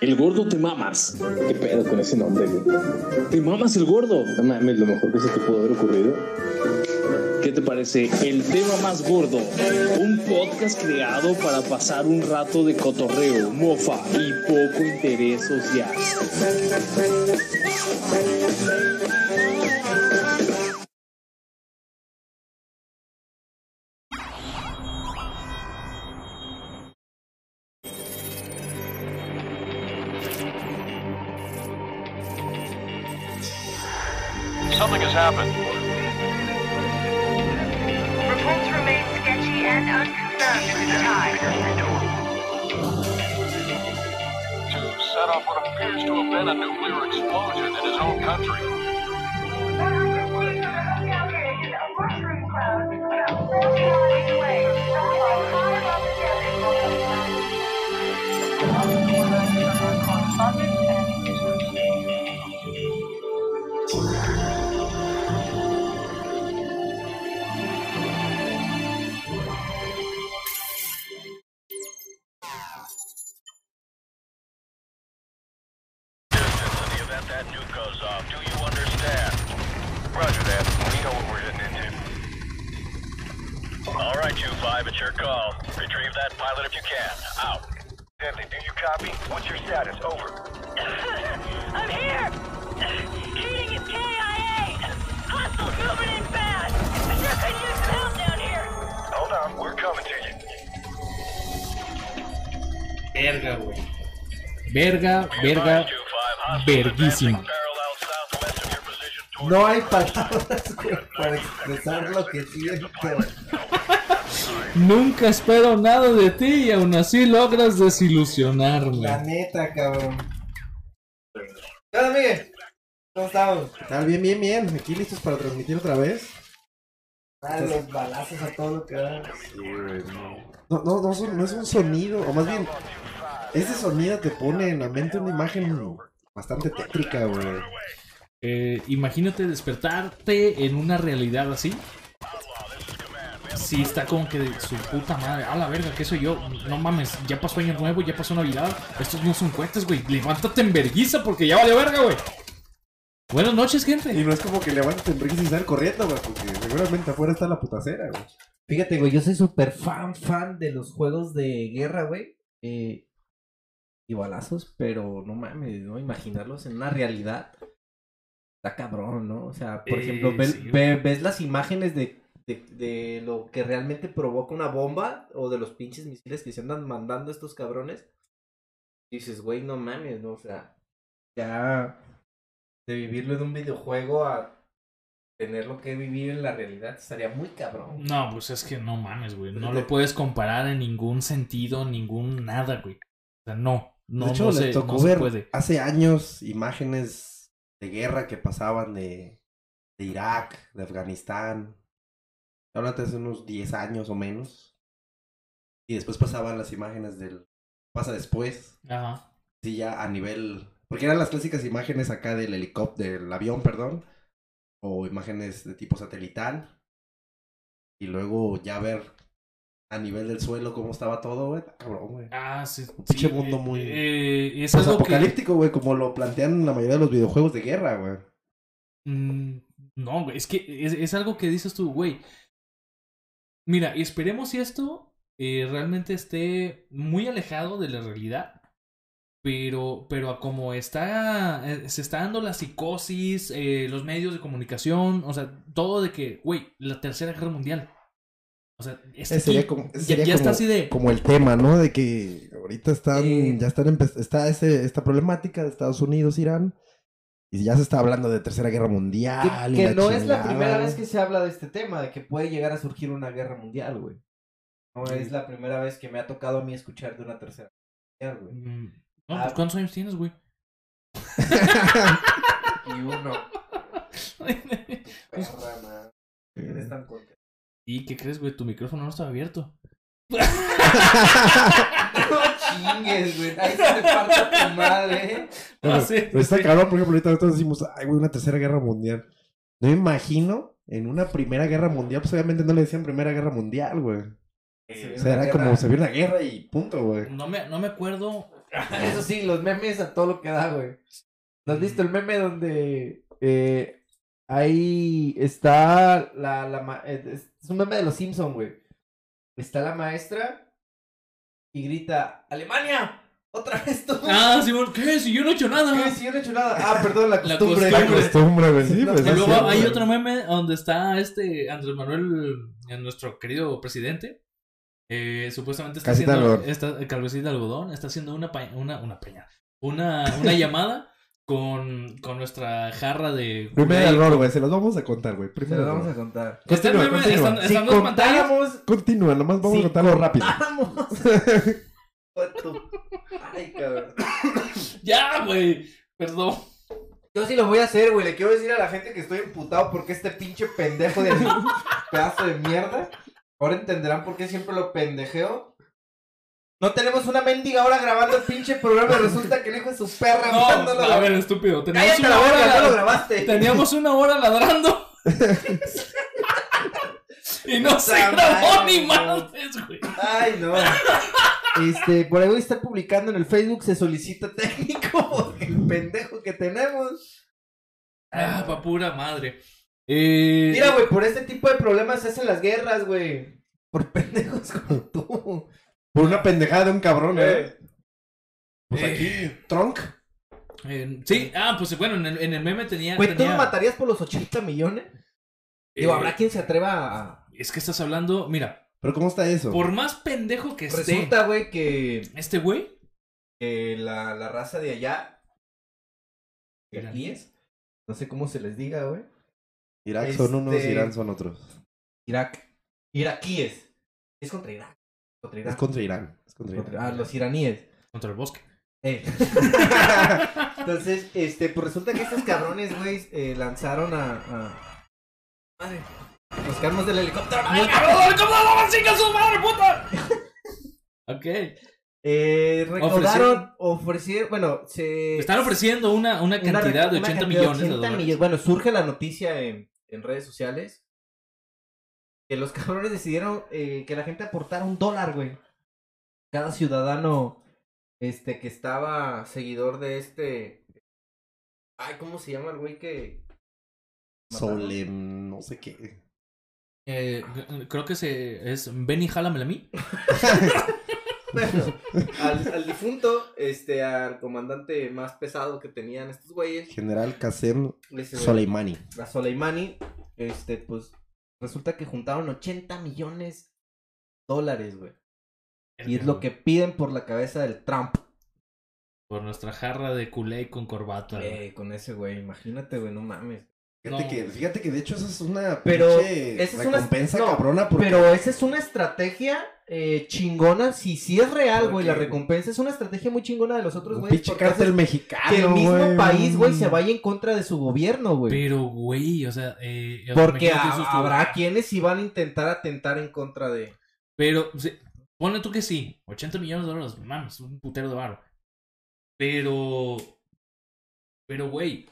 El gordo te mamas. ¿Qué pedo con ese nombre, güey? Te mamas el gordo. No mames, lo mejor que se te pudo haber ocurrido. ¿Qué te parece El tema más gordo? Un podcast creado para pasar un rato de cotorreo, mofa y poco interés social. Verga, güey. Verga, verga. verguísima. No hay palabras, güey, para expresar lo que siento. Nunca espero nada de ti y aún así logras desilusionarme. La neta, cabrón. ¿Qué onda, Miguel? ¿Cómo estamos? Tal, bien, bien, bien. Aquí listos para transmitir otra vez. Ah, los balazos a todo lo que da. No, no, no, son- no es un sonido, o más bien, ese sonido te pone en la mente una imagen bastante tétrica, güey. Eh, imagínate despertarte en una realidad así. Sí, está como que de su puta madre. A la verga, ¿qué soy yo? No mames, ya pasó Año Nuevo, ya pasó Navidad. Estos no son cohetes, güey. Levántate en verguiza porque ya valió verga, güey. Buenas noches, Y gente. no es como que levantes en brisa y sal corriendo, güey, porque seguramente afuera está la putacera, güey. Fíjate, güey, yo soy súper fan, fan de los juegos de guerra, güey. Eh, y balazos, pero no mames, ¿no? Imaginarlos en una realidad. Está cabrón, ¿no? O sea, por Eh, ejemplo, ve- sí, ve- ves las imágenes de, de, de lo que realmente provoca una bomba o de los pinches misiles que se andan mandando estos cabrones. Y dices, güey, no mames, ¿no? O sea, ya de vivirlo en un videojuego a tenerlo que vivir en la realidad estaría muy cabrón. No, pues es que no mames, güey. No lo puedes comparar en ningún sentido, ningún nada, güey. O sea, no. No, de hecho, no les se, tocó no ver puede. hace años imágenes de guerra que pasaban de, de Irak, de Afganistán. Háblate hace unos 10 años o menos. Y después pasaban las imágenes del... Pasa después. Ajá. Sí, ya a nivel. Porque eran las clásicas imágenes acá del helicóptero, del avión, perdón. O imágenes de tipo satelital. Y luego ya ver a nivel del suelo cómo estaba todo, güey. Cabrón, güey. Ah, sí. Un pinche sí, mundo eh, muy- eh, es Pues algo apocalíptico, güey, como lo plantean la mayoría de los videojuegos de guerra, güey. Mm, no, güey, es que es, es algo que dices tú, güey. Mira, esperemos si esto eh, realmente esté muy alejado de la realidad. Pero, pero a como está, se está dando la psicosis, los medios de comunicación, o sea, todo de que, güey, la tercera guerra mundial. O sea, está Ese sería como, Ya- está como- así de- como el tema, ¿no? De que ahorita están, Eh. ya están está ese, esta problemática de Estados Unidos, Irán. Y ya se está hablando de tercera guerra mundial. Que, y que no es la primera vez que se habla de este tema, de que puede llegar a surgir una guerra mundial, güey. No es la primera vez que me ha tocado a mí escuchar de una tercera guerra mundial, güey. Mm, No, Ah. pues ¿cuántos años tienes, güey? Y uno, perra, man. Eres tan contento. ¿Y qué crees, güey? Tu micrófono no estaba abierto. No chingues, güey. Ahí se te parte tu madre, ¿eh? Pero, Ah, sí, pero está sí. cabrón, por ejemplo, ahorita nosotros decimos, ay, güey, una tercera guerra mundial. No me imagino en una primera guerra mundial, pues obviamente no le decían primera guerra mundial, güey. O sea, era como se vio una guerra y punto, güey. No me, no me acuerdo. Eso sí, los memes a todo lo que da, güey. ¿No has visto el meme donde eh, ahí está la, la ma- eh, es un meme de los Simpson, güey. Está la maestra y grita, ¡Alemania! ¡Otra vez tú! Ah, Simón, ¿qué? Si yo no he hecho nada. ¿Qué? Si yo no he hecho nada. Ah, perdón, la La costumbre. güey. Costumbre, güey, sí, pues. Y es luego hay güey. otro meme donde está este Andrés Manuel, eh, nuestro querido presidente. eh, supuestamente está Casita haciendo esta, eh, calvecita de algodón, está haciendo una pa- una, una peña, una, una llamada con, con nuestra jarra de Primer Kool-Aid. error, güey, se los vamos a contar, güey. Se Primer lo vamos a contar. Está el Continúa, meme, continúa. están, Si están contáramos... Continúa, nomás vamos si a contarlo rápido. Ay, cabrón. Ya, güey. Perdón. Yo sí lo voy a hacer, güey. Le quiero decir a la gente que estoy emputado porque este pinche pendejo de pedazo de mierda. Ahora entenderán por qué siempre lo pendejeo. No tenemos una mendiga hora grabando el pinche programa resulta que el hijo de su perra No, mandándolo a ver, estúpido. Teníamos Cállate una la boca, ya lo hora. grabaste. Teníamos una hora ladrando. y no se Puta grabó madre, ni no. güey. Ay, no. Este, por ahí voy a estar publicando en el Facebook, se solicita técnico el pendejo que tenemos. Ah, pa' pura madre. Eh, Mira, güey, por este tipo de problemas se hacen las guerras, güey. Por pendejos como tú. Por una pendejada de un cabrón, Eh. ¿eh? Pues aquí, Trunk. eh, sí, ah, pues bueno, en el, en el meme tenía. Güey, ¿tú tenía- lo matarías por los 80 millones? Digo, eh, habrá quien se atreva a... Es que estás hablando, mira, Pero ¿cómo está eso? por más pendejo que esté Resulta, güey, que, este güey, que la, la raza de allá... ¿Iraquíes? No sé cómo se les diga, güey. Irak son unos, Este- Irán son otros. Irak. Iraquíes. Es contra Irak. Contra Irak. Es contra Irán. Es contra Contra- Irán. ah, los iraníes. contra el bosque. Eh. Entonces, este, pues resulta que estos cabrones, güey, eh, lanzaron a, a... Madre. Los carros del helicóptero. ¡Ay, cabrón! ¿Cómo no chinga su madre, puta? ok. Eh, recaudaron, ofrecieron, bueno, se... Están ofreciendo una, una una cantidad de una 80 cantidad millones de 80 dólares. millones. Bueno, surge la noticia en, en redes sociales que los cabrones decidieron eh, que la gente aportara un dólar, güey. Cada ciudadano este que estaba seguidor de este ay, ¿cómo se llama el güey que? Solem, no sé qué. Eh, creo que se, es Benny Jálamela a mí. Bueno, al, al difunto, este, al comandante más pesado que tenían estos güeyes, General Qasem Soleimani. a Soleimani, este, pues, resulta que juntaron 80 millones de dólares, güey. Y es lo que piden por la cabeza del Trump. Por nuestra jarra de culé con corbata. Eh, con ese güey, imagínate, güey, no mames. Fíjate, No. que, fíjate que de hecho esa es una Pero esa es una recompensa no, cabrona porque Pero esa es una estrategia eh, chingona, si sí es real, güey, la recompensa es una estrategia muy chingona de los otros un güeyes. pinche haces mexicano, Que el mismo güey. país, güey, se vaya en contra de su gobierno, güey. Pero, güey, o sea. Eh, Porque habrá quienes sí van a intentar atentar en contra de... Pero, sí, ponle tú que sí. 80 millones de dólares, mames, un putero de varo. Pero. Pero, güey.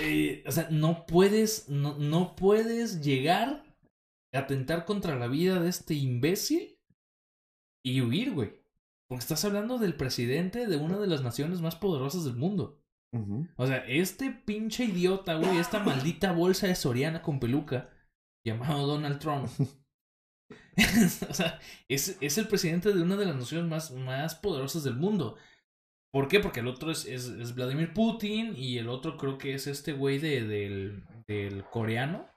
Eh, o sea, no puedes. No, no puedes llegar a atentar contra la vida de este imbécil y huir, güey. Porque estás hablando del presidente de una de las naciones más poderosas del mundo. O sea, este pinche idiota, güey, esta maldita bolsa de Soriana con peluca, llamado Donald Trump. o sea, es, es el presidente de una de las naciones más, más poderosas del mundo. ¿Por qué? Porque el otro es, es, es Vladimir Putin y el otro creo que es este güey de, del, del coreano.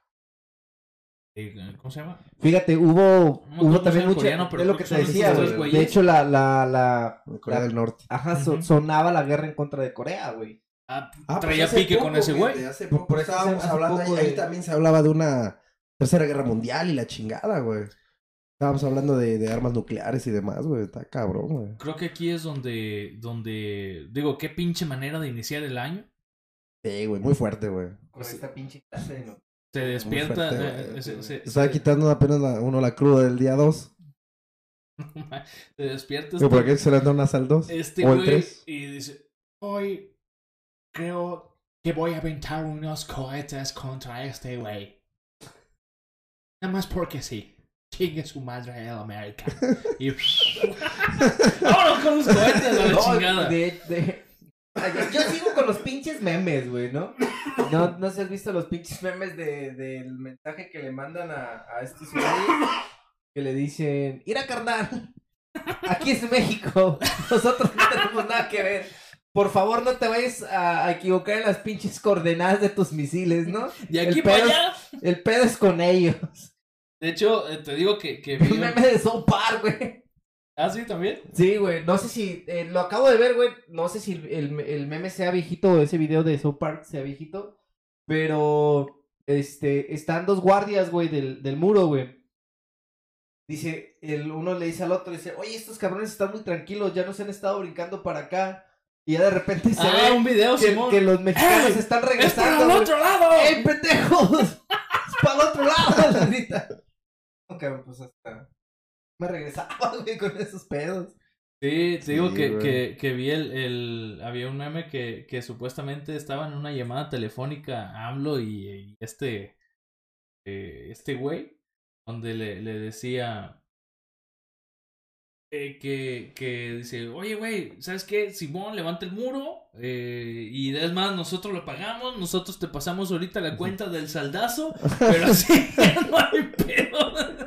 ¿Cómo se llama? Fíjate, hubo, No hubo también coreano, pero es lo que te decía, güey. güeyes. De hecho, la... la, la, Corea la- del Norte. Ajá, sonaba la guerra en contra de Corea, güey. Ah, Ah, pues traía pique con ese güey. Por- eso estábamos hablando, ahí, de- ahí también se hablaba de una tercera guerra mundial y la chingada, güey. Estábamos hablando de, de armas nucleares y demás, güey. Está cabrón, güey. Creo que aquí es donde, donde, digo, qué pinche manera de iniciar el año. Sí, güey, muy fuerte, güey. Con esta pinche clase de no- Se despierta. fuerte, eh, se, se- Estaba se- quitando apenas la- uno la cruda del día 2. se despierta Pero por este, aquí se le dan unas al 2. este o el güey 3. y dice, hoy creo que voy a aventar unos cohetes contra este güey. Nada más porque sí. Chingue su madre el América. Y. Vámonos con los cohetes a la No, chingada. de- de- Yo sigo con los pinches memes, güey, ¿no? No, no sé si has visto los pinches memes de, del mensaje que le mandan a, a estos güeyes que le dicen, ira carnal, aquí es México, nosotros no tenemos nada que ver. Por favor, no te vayas a, a equivocar en las pinches coordenadas de tus misiles, ¿no? De aquí el para pedo- allá. El pedo es con ellos. De hecho, eh, te digo que, que vi Un meme de South Park, güey. Ah, sí, también. Sí, güey. No sé si. eh, lo acabo de ver, güey. No sé si el, el- meme sea viejito o ese video de South Park sea viejito. Pero. Este. Están dos guardias, güey, del, del muro, güey. Dice. El uno le dice al otro: Dice, oye, estos cabrones están muy tranquilos. Ya no se han estado brincando para acá. Y ya de repente se Ah, ve un video, que, Simón. que los mexicanos están ¡Es para regresando. el otro lado! ¡Ey, pendejos! ¡Es para el otro lado! la Ok, pues hasta. Me regresaba, güey, con esos pedos. Sí, te digo Sí, que, que, que vi el, el... Había un meme que, que supuestamente estaba en una llamada telefónica AMLO y, y este... eh, este güey, donde le, le decía... eh, que, que dice, oye, güey, ¿sabes qué? Simón, levanta el muro eh, y es más, nosotros lo pagamos, nosotros te pasamos ahorita la cuenta del saldazo, pero así no hay pedo.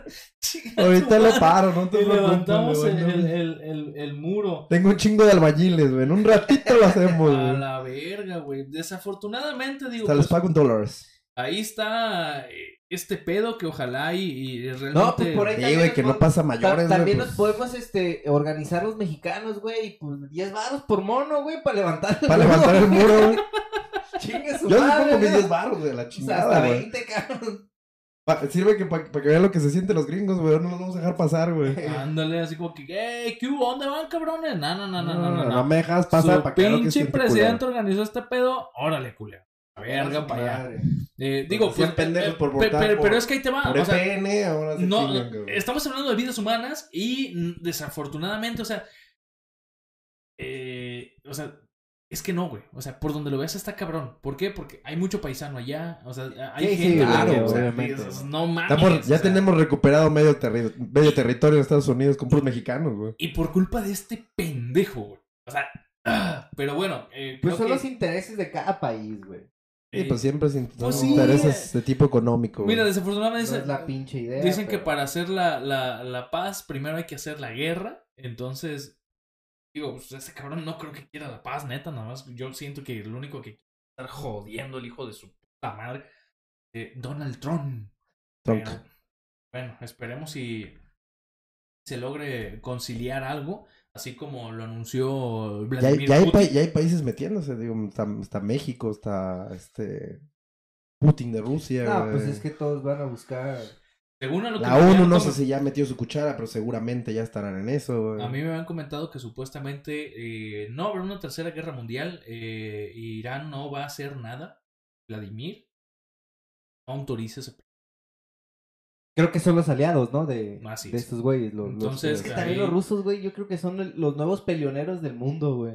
Ahorita lo paro, no te Y levantamos el, el, el, el, el muro. Tengo un chingo de albañiles, güey. En un ratito lo hacemos, A la verga, güey. Desafortunadamente, digo, les pues, pago en dólares. Ahí está eh, este pedo que ojalá y, y realmente... No, pues por ahí Sí, güey, que no pasa mayores, También güey. nos pues, podemos este, organizar los mexicanos, güey, y pues 10 varos por mono, güey, para levantar Para levantar el muro, güey. Chingue su Yo les madre, pongo mis ¿no? 10 baros, güey, la O sea, chingada, hasta güey. 20, cabrón. Pa- sirve que para que vean lo que se sienten los gringos, güey. No los vamos a dejar pasar, güey. Ándale, así como que, ¡Ey, qué hubo? ¿Dónde van, cabrones? No, no, no, no, no, no. no me dejas pasar Su para que pinche presidente culero. organizó este pedo, órale, culero. Verga, para allá. Eh, digo, pues, pendejos eh, por votar pero, por- pero es que ahí te va. Por o sea, EPN, ahora se no, chingan, estamos hablando de vidas humanas y desafortunadamente, o sea, eh, o sea, es que no, güey. O sea, por donde lo veas está cabrón. ¿Por qué? Porque hay mucho paisano allá. O sea, hay Sí, sí, gente. claro, güey, o sea, obviamente. dices, no mames. Estamos- ya o sea, tenemos recuperado medio, terri- medio territorio en Estados Unidos con puros mexicanos, güey. Y por culpa de este pendejo, güey. O sea, ah, pero bueno. Eh, Pues creo son que, los intereses de cada país, güey. Sí, eh, pues siempre sin pues sí. intereses de tipo económico. Mira, güey. desafortunadamente No dicen, es la pinche idea. dicen que para hacer la, la, la paz, primero hay que hacer la guerra. Entonces, digo, pues ese cabrón no creo que quiera la paz, neta. Nada más yo siento que lo único que quiere es estar jodiendo el hijo de su puta madre. eh, Donald Trump. Trump. Pero, bueno, esperemos si se logre conciliar algo, así como lo anunció Ya, hay- Vladimir ya hay, Putin. pa- ya hay países metiéndose, digo, está, está México, está este Putin de Rusia. No, güey. pues es que todos van a buscar. Según a lo que La ONU no sé si ya metió su cuchara, pero seguramente ya estarán en eso. güey. A mí me habían comentado que supuestamente eh, no habrá una tercera guerra mundial. eh, Irán no va a hacer nada. Vladimir no autoriza ese. Creo que son los aliados, ¿no? De, es. estos güeyes. Los, los- Entonces, es que ahí- también los rusos, güey, yo creo que son los nuevos peleoneros del mundo, güey.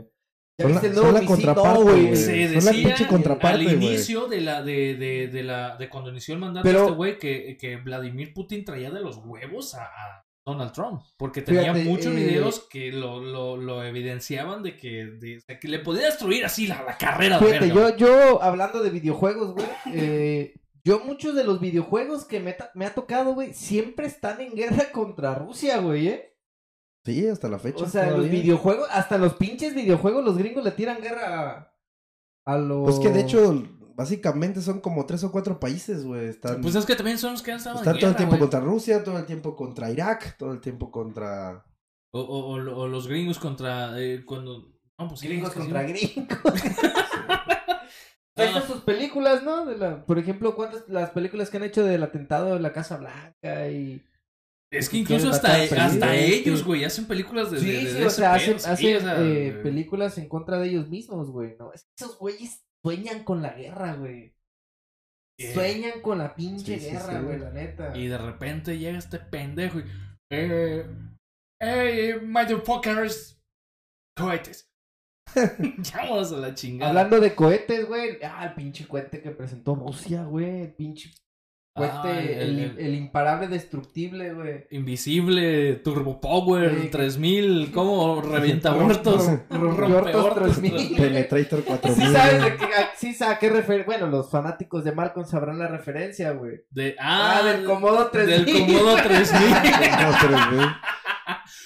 ¿Ya Son la- son la contraparte, No, güey. Se son la decía pinche contraparte, al güey. inicio de la de, de, de la de cuando inició el mandato Pero- este güey que, que Vladimir Putin traía de los huevos a, a Donald Trump porque tenía Fíjate, muchos eh, videos que lo, lo, lo evidenciaban de que, de- que le podía destruir así la, la carrera de Fíjate, verga. yo, yo hablando de videojuegos, güey, eh, yo muchos de los videojuegos que me, ha tocado, güey, siempre están en guerra contra Rusia, güey, ¿eh? Sí, hasta la fecha. O sea, los videojuegos, hasta los pinches videojuegos, los gringos le tiran guerra a, a los... Pues que de hecho, básicamente son como tres o cuatro países, güey. Están, Pues es que también son los que han estado están en todo el tiempo güey. contra Rusia, todo el tiempo contra Irak, todo el tiempo contra. O, o, o, lo- o los gringos contra eh, cuando no pues Gringos contra gringos. Ah. Estas sus películas, ¿no? De la, por ejemplo, ¿cuántas las películas que han hecho del atentado de la Casa Blanca y... Es que incluso hasta, hasta ellos, güey, hacen películas de, Sí, de- de sí, o sea, hacen, eh, películas en contra de ellos mismos, güey, ¿no? Es que esos güeyes sueñan con la guerra, güey. Eh, Sueñan con la pinche sí, guerra, güey, la neta. Y de repente llega este pendejo y. Eh, hey, motherfuckers. Cohetes. Vámonos a la chingada. Hablando de cohetes, güey. Ah, el pinche cohete que presentó Rusia, güey. El pinche Cohete, Ah, el, el- el imparable destructible, güey. Invisible, Turbo Power, Sí. 3000, ¿cómo? Revienta muertos. Rompeortos 3000. Penetrator 4000. Sí sabes de qué, a- sí sabes a qué refer... Bueno, los fanáticos de Malcolm sabrán la referencia, güey. De, Ah, ah, del Comodo 3000. Del Comodo 3000.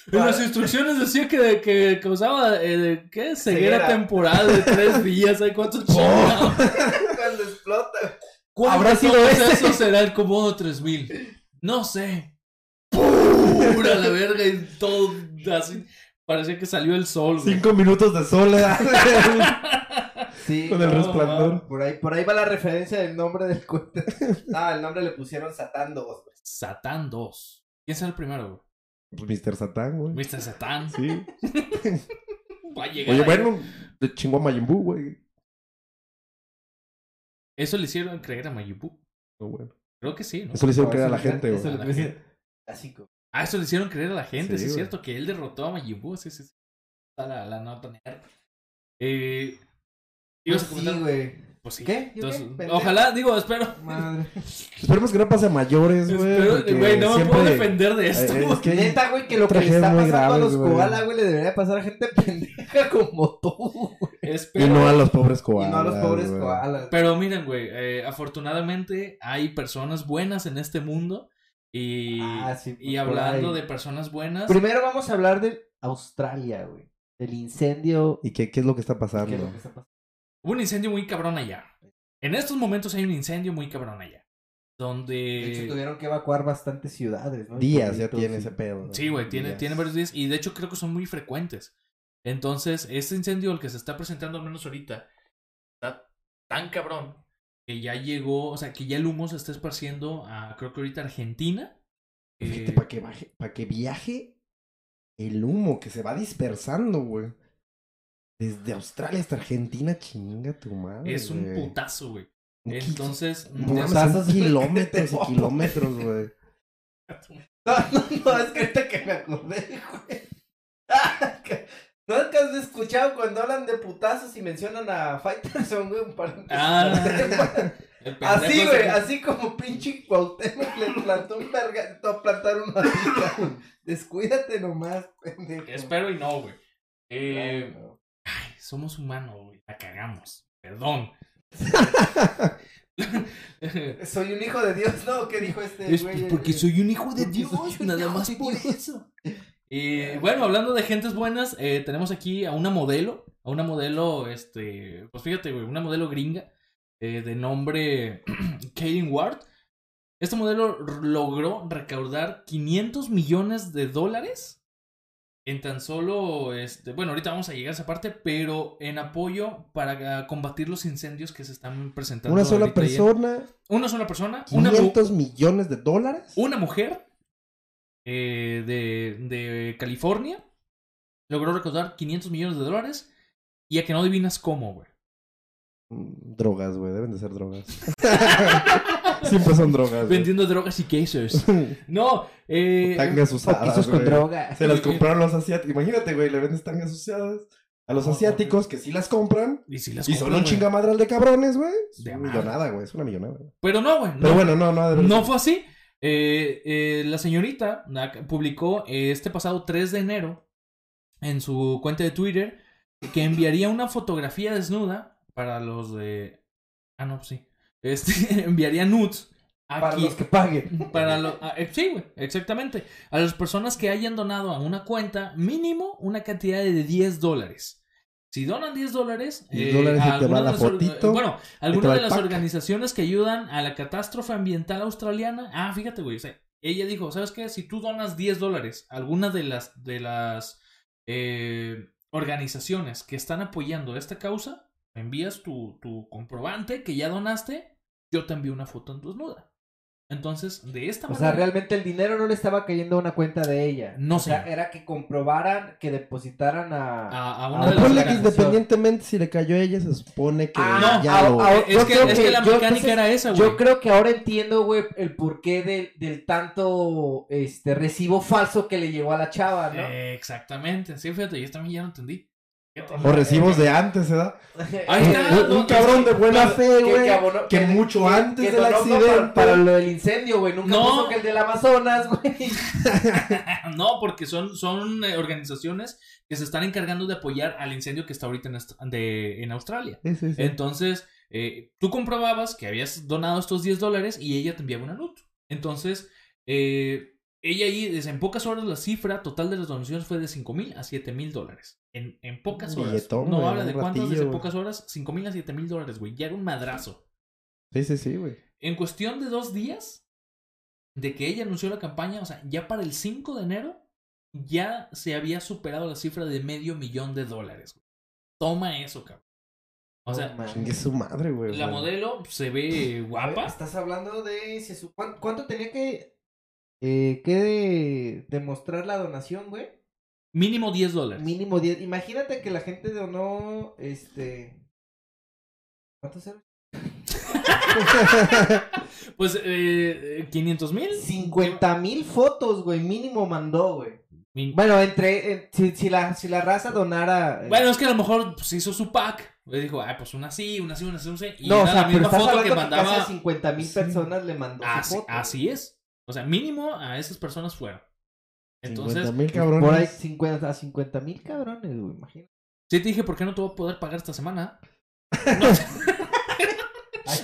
Güey. En las instrucciones decía que, que causaba, eh, ¿qué? Ceguera, Ceguera. temporal de tres días. ¿Hay cuántos chingados? Cuando explota. ¿Cuál Habrá sido ese. esos será el Comodo 3000? No sé. Pura la verga y todo así. Parecía que salió el sol, güey. Cinco minutos de soledad. Sí. Con el no, resplandor. Por ahí, por ahí va la referencia del nombre del cohete. Ah, el nombre le pusieron Satán 2, güey. Satán 2. ¿Quién será el primero, Pues Mr. Satán, güey. Mr. Satán. Sí. Va a llegar Oye, bueno, de chingó a Majin Buu, güey. Eso le hicieron creer a. No, bueno. Creo que sí, ¿no? Eso le hicieron No, creer a eso la le- gente, eso güey. le. Clásico. Ah, eso le hicieron creer a la gente, Sí, sí, es cierto, que él derrotó a Majin sí, sí, sí. Está la, la nota nerd. Eh, ¿Ibas a Pues comentar? sí, güey. Pues sí. ¿Qué? ¿Yo Entonces, qué? Ojalá, digo, espero. Madre. Esperemos que no pase a mayores, güey. güey, no me puedo defender de esto. Eh, es que Neta, güey, que lo que le está pasando a los güey. koala, güey, le debería pasar a gente pendeja como tú, güey. Espero. Y no a los pobres Y koalas. no a los pobres koalas. Pero miren, güey, eh, afortunadamente hay personas buenas en este mundo. Y, Ah, sí, y hablando de personas buenas, Primero vamos a hablar de Australia, güey. Del incendio. ¿Y qué, qué es lo que está ¿Qué pasando? es lo que está pasando? Hubo un incendio muy cabrón allá. En estos momentos hay un incendio muy cabrón allá. De hecho, Donde... tuvieron que evacuar bastantes ciudades, ¿no? Y Días ya tiene ese pedo. Sí, güey, tiene, Días. tiene varios días. Y de hecho creo que son muy frecuentes. Entonces, este incendio, el que se está presentando al menos ahorita, está tan cabrón que ya llegó, o sea, que ya el humo se está esparciendo a, creo que ahorita Argentina. Fíjate, Eh, para que, baje- pa' que viaje el humo que se va dispersando, güey. Desde Australia hasta Argentina, chinga tu madre. es un güey. putazo, güey. Entonces, No putazos kilómetros y kilómetros, güey. No, no, no, es que ahorita que me acordé, güey. Ah, que- ¿No has escuchado cuando hablan de putazos y mencionan a Fighterson, güey? Un paréntesis. Ah. Así, güey, que- así como pinche Cuauhtémoc le plantó un verga, te va a plantar una. Descuídate nomás, pendejo. Espero y no, güey. Eh, Claro. Ay, somos humanos, güey. La cagamos. Perdón. Soy un hijo de Dios, ¿no? ¿Qué dijo este Es güey? porque soy un hijo de Dios, nada más por eso. Y bueno, hablando de gentes buenas, eh, tenemos aquí a una modelo, a una modelo, este, pues fíjate, güey, una modelo gringa eh, de nombre Kaylin Ward. Esta modelo logró recaudar 500 millones de dólares en tan solo, este, bueno, ahorita vamos a llegar a esa parte, pero en apoyo para combatir los incendios que se están presentando. Una sola persona, Una sola persona, una, mu- 500 millones de dólares. una mujer eh, de, de California logró recaudar 500 millones de dólares y a que no adivinas cómo, güey. Mm, Drogas, güey, deben de ser drogas. Siempre son drogas. güey. Vendiendo drogas y quesos. No, eh, Tangas usadas. Poquitos con drogas. Se las compraron los asiáticos. Imagínate, güey, le vendes tangas usadas a los No, asiáticos que sí las compran. y si las Y son un güey. chingamadral de cabrones, güey. Es De una millonada, güey. Es una millonada. güey. Pero no, güey. Pero no. bueno, no, no. No fue así. Eh, eh, la señorita publicó eh, este pasado 3 de enero en su cuenta de Twitter que enviaría una fotografía desnuda para los de... Ah, no, pues sí. Este, enviaría nudes. Para aquí- los que paguen. Para lo- ah, eh, sí, güey, exactamente. A las personas que hayan donado a una cuenta mínimo una cantidad de 10 dólares. Si donan 10 dólares, 10 eh, a bueno, algunas de las pack. organizaciones que ayudan a la catástrofe ambiental australiana. Ah, fíjate, güey. o sea, ella dijo, ¿sabes qué? Si tú donas 10 dólares a alguna de las de las eh, organizaciones que están apoyando esta causa, envías tu, tu comprobante que ya donaste, yo te envío una foto en desnuda. Entonces, de esta O manera. sea, realmente el dinero no le estaba cayendo a una cuenta de ella. No o sea, sé. era que comprobaran, que depositaran a... a, a una O de las que independientemente si le cayó a ella, se supone que Ah, No, ya lo... ah, Es que, es la yo, mecánica entonces, era esa, güey. Yo creo que ahora entiendo, güey, el porqué del, del tanto este recibo falso que le llegó a la chava, ¿no? Eh, exactamente. Sí, fíjate, yo también ya lo entendí. O recibos de antes, ¿verdad? Ahí está, Un, un no, cabrón de buena fe, güey. abonó- que mucho antes del accidente. Para, para lo del incendio, güey. Nunca No. puso que el del Amazonas, güey. No, porque son, son eh, organizaciones que se están encargando de apoyar al incendio que está ahorita en, Aust- de- en Australia. Sí, sí, sí. Entonces, eh, tú comprobabas que habías donado estos 10 dólares y ella te enviaba una nota. Entonces, eh, ella ahí, desde en pocas horas, la cifra total de las donaciones fue de 5 mil a 7 mil dólares. En, en pocas horas. billetón, no güey, habla de cuántas ratillo, desde güey. pocas horas, 5 mil a 7 mil dólares, güey. Ya era un madrazo. Sí, sí, sí, güey. En cuestión de dos días de que ella anunció la campaña, o sea, ya para el 5 de enero, ya se había superado la cifra de medio millón de dólares. güey. Toma eso, cabrón. O sea. Chingue su madre, güey. la modelo se ve guapa. Estás hablando de. si su- ¿cuán- ¿Cuánto tenía que. Eh, que de- demostrar la donación, güey? Mínimo 10 dólares. Mínimo 10. Imagínate que la gente donó. Este. ¿Cuántos eran? Pues, eh, 500 mil. 50 mil fotos, güey. Mínimo mandó, güey. Bueno, entre. en- si, si, la, si la raza donara. eh, Bueno, es que a lo mejor pues, hizo su pack. Le dijo, ah, pues una sí, una sí, una sí, una sí. Y no, o sea, la pero misma estás foto que que casi a mandaba. 50 mil personas le mandó Así, su foto. así es. O sea, mínimo a esas personas fueron. Entonces, 50 mil cabrones. Por ahí 50, a 50 mil cabrones, güey. Imagínate. sí te dije, ¿por qué no te voy a poder pagar esta semana?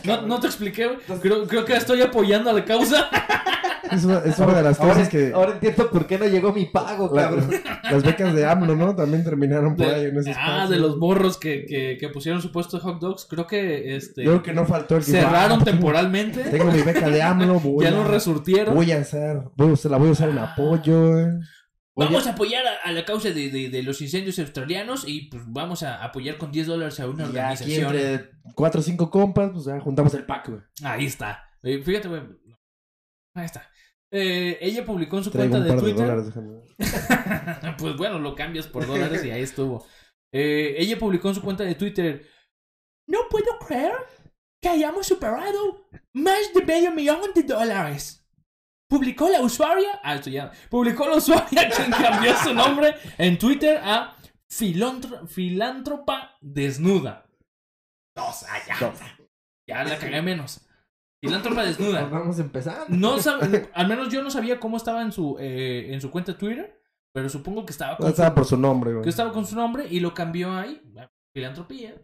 No, no, no te expliqué, güey. creo, creo que estoy apoyando a la causa. Es una, es una de las Ahora, cosas que. ahora entiendo por qué no llegó mi pago, la- cabrón. las becas de AMLO, ¿no? También terminaron por De- ahí en ese ah, de los morros que, que, que pusieron su puesto de hot dogs. Creo que este Yo creo que no faltó el que dijo, cerraron "Ah, temporalmente. Tengo mi beca de AMLO, voy Ya a, no resurtieron. voy a hacer, voy a usar, la voy a usar en apoyo. eh. Oye, Vamos a apoyar a, a la causa de, de- de los incendios australianos y pues vamos a apoyar con 10 dólares a una y aquí organización. entre cuatro o cinco compas, pues ya juntamos el pack, güey. Ahí está. Eh, fíjate, güey. Ahí está. Eh, ella publicó en su Traigo cuenta de par de Twitter. dólares, pues bueno, lo cambias por dólares y ahí estuvo. Eh, ella publicó en su cuenta de Twitter. No puedo creer que hayamos superado más de medio millón de dólares. Publicó la usuaria. Ah, esto ya. Publicó la usuaria quien cambió su nombre en Twitter a filántropa desnuda. Sea, ya. Ya la cagué menos. Filántropa desnuda. Vamos empezando. No sab- al menos yo no sabía cómo estaba en su eh, en su cuenta de Twitter, pero supongo que estaba con, Estaba su, por su nombre, güey. que estaba con su nombre y lo cambió ahí, filantropía,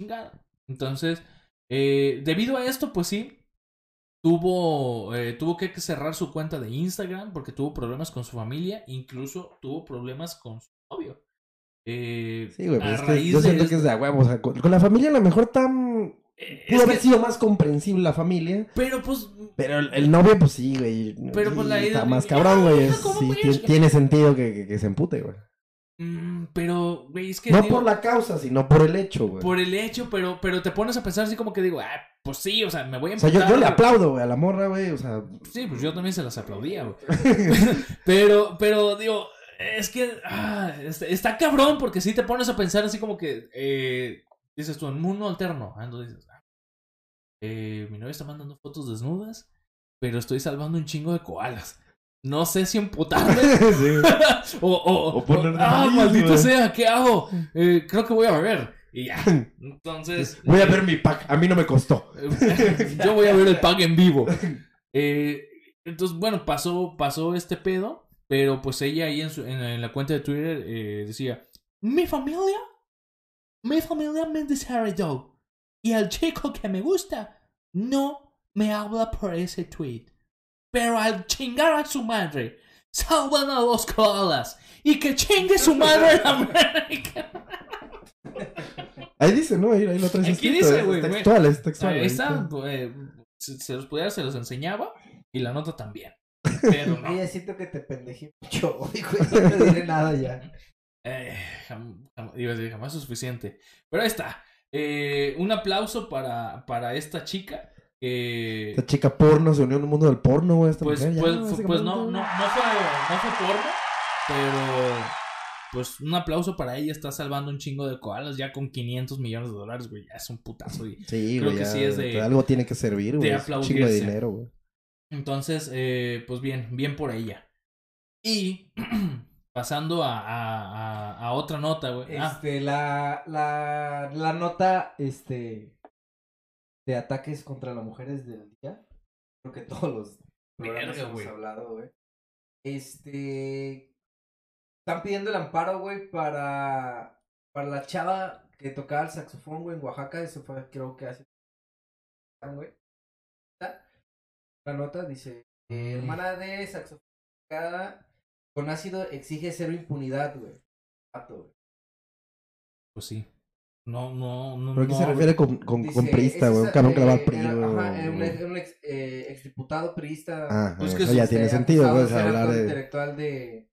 chingada. Entonces, eh, debido a esto, pues sí, tuvo eh, tuvo que cerrar su cuenta de Instagram porque tuvo problemas con su familia, incluso tuvo problemas con su novio. Sí, güey, a pues es que raíz yo de siento esto- que es de a huevo. O sea, con, con la familia a lo mejor tan... eh, Pudo haber que- sido más comprensible la familia. pero pues Pero el, el novio, pues sí, güey. Pero, pues, la Está más cabrón, güey. hija, es- ¿cómo Sí, tiene sentido que, que, que se empute, güey. mm, pero güey, es que No digo- por la causa, sino por el hecho, güey. por el hecho, pero, pero te pones a pensar así como que digo, ah, pues sí, o sea, me voy a O sea, yo, emputar, yo le güey. aplaudo, güey, a la morra, güey. O sea, Sí, pues yo también se las aplaudía, güey. pero, pero digo, es que ah, está, está cabrón porque sí te pones a pensar así como que eh, dices tú, en un mundo alterno. ah, entonces dices, ah, eh, mi novia está mandando fotos desnudas, pero estoy salvando un chingo de koalas. No sé si emputarme sí. o, o, O poner ah, maldito sea, ¿qué hago? Eh, creo que voy a beber. Y ya. Entonces. Voy a eh, ver mi pack. A mí no me costó. Yo voy a ver el pack en vivo. Eh, entonces, bueno, pasó, pasó este pedo, pero pues ella ahí en, su, en, en la cuenta de Twitter decía, mi familia, mi familia me desheredó y el chico que me gusta no me habla por ese tweet. Pero al chingar a su madre, salvan a los koalas y que chingue su madre en América. Ahí dice, ¿no? Ahí, ahí lo traes Aquí escrito, dice, es güey, textual, es textual. Ahí está, eh, si se los pudiera, se los enseñaba y la nota también. Pero no. Oye, siento que te pendejé mucho hoy, güey. No te diré nada ya. Eh, jam- jam- iba a decir, jamás es suficiente. Pero ahí está. Eh, un aplauso para, para esta chica. que Esta chica porno se unió en el mundo del porno, güey. Pues, mujer, pues, fu- básicamente, pues no, no, no fue, no fue porno, pero pues un aplauso para ella. Está salvando un chingo de koalas ya con 500 millones de dólares, güey. Ya es un putazo. Y Sí, creo güey. que ya, sí es de- Algo tiene que servir, güey. un chingo de dinero, güey. Entonces, eh, pues bien, bien por ella. Y pasando a, a, a, a otra nota, güey. Ah, Este, la, la, la nota, este, de ataques contra las mujeres del día. Creo que todos los programas Verga, hemos hablado, güey. Este, están pidiendo el amparo, güey, para, para la chava que tocaba el saxofón, güey, en Oaxaca. Eso fue, creo que hace, güey. La nota dice, eh, hermana de saxofón con ácido exige cero impunidad, güey. Güey. pues sí. No, no, no. ¿Pero a qué no, se refiere con, con, Dice, con priista, güey? Un esa- cabrón que le va al eh, PRI, güey. Ajá, un, ex- un ex, eh, exdiputado priista. Ah, Pues eso que ya eso, tiene este, sentido, de ser hablar de... intelectual de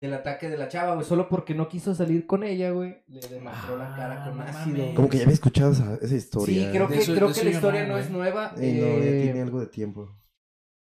del ataque de la chava, güey. Solo porque no quiso salir con ella, güey. Le demacró la cara Ah, con no ácido. mames. Como que ya había escuchado esa, esa historia. Sí, creo De que, eso- creo que la historia no, no, güey. es nueva. Eh, no, ya eh, tiene algo de tiempo.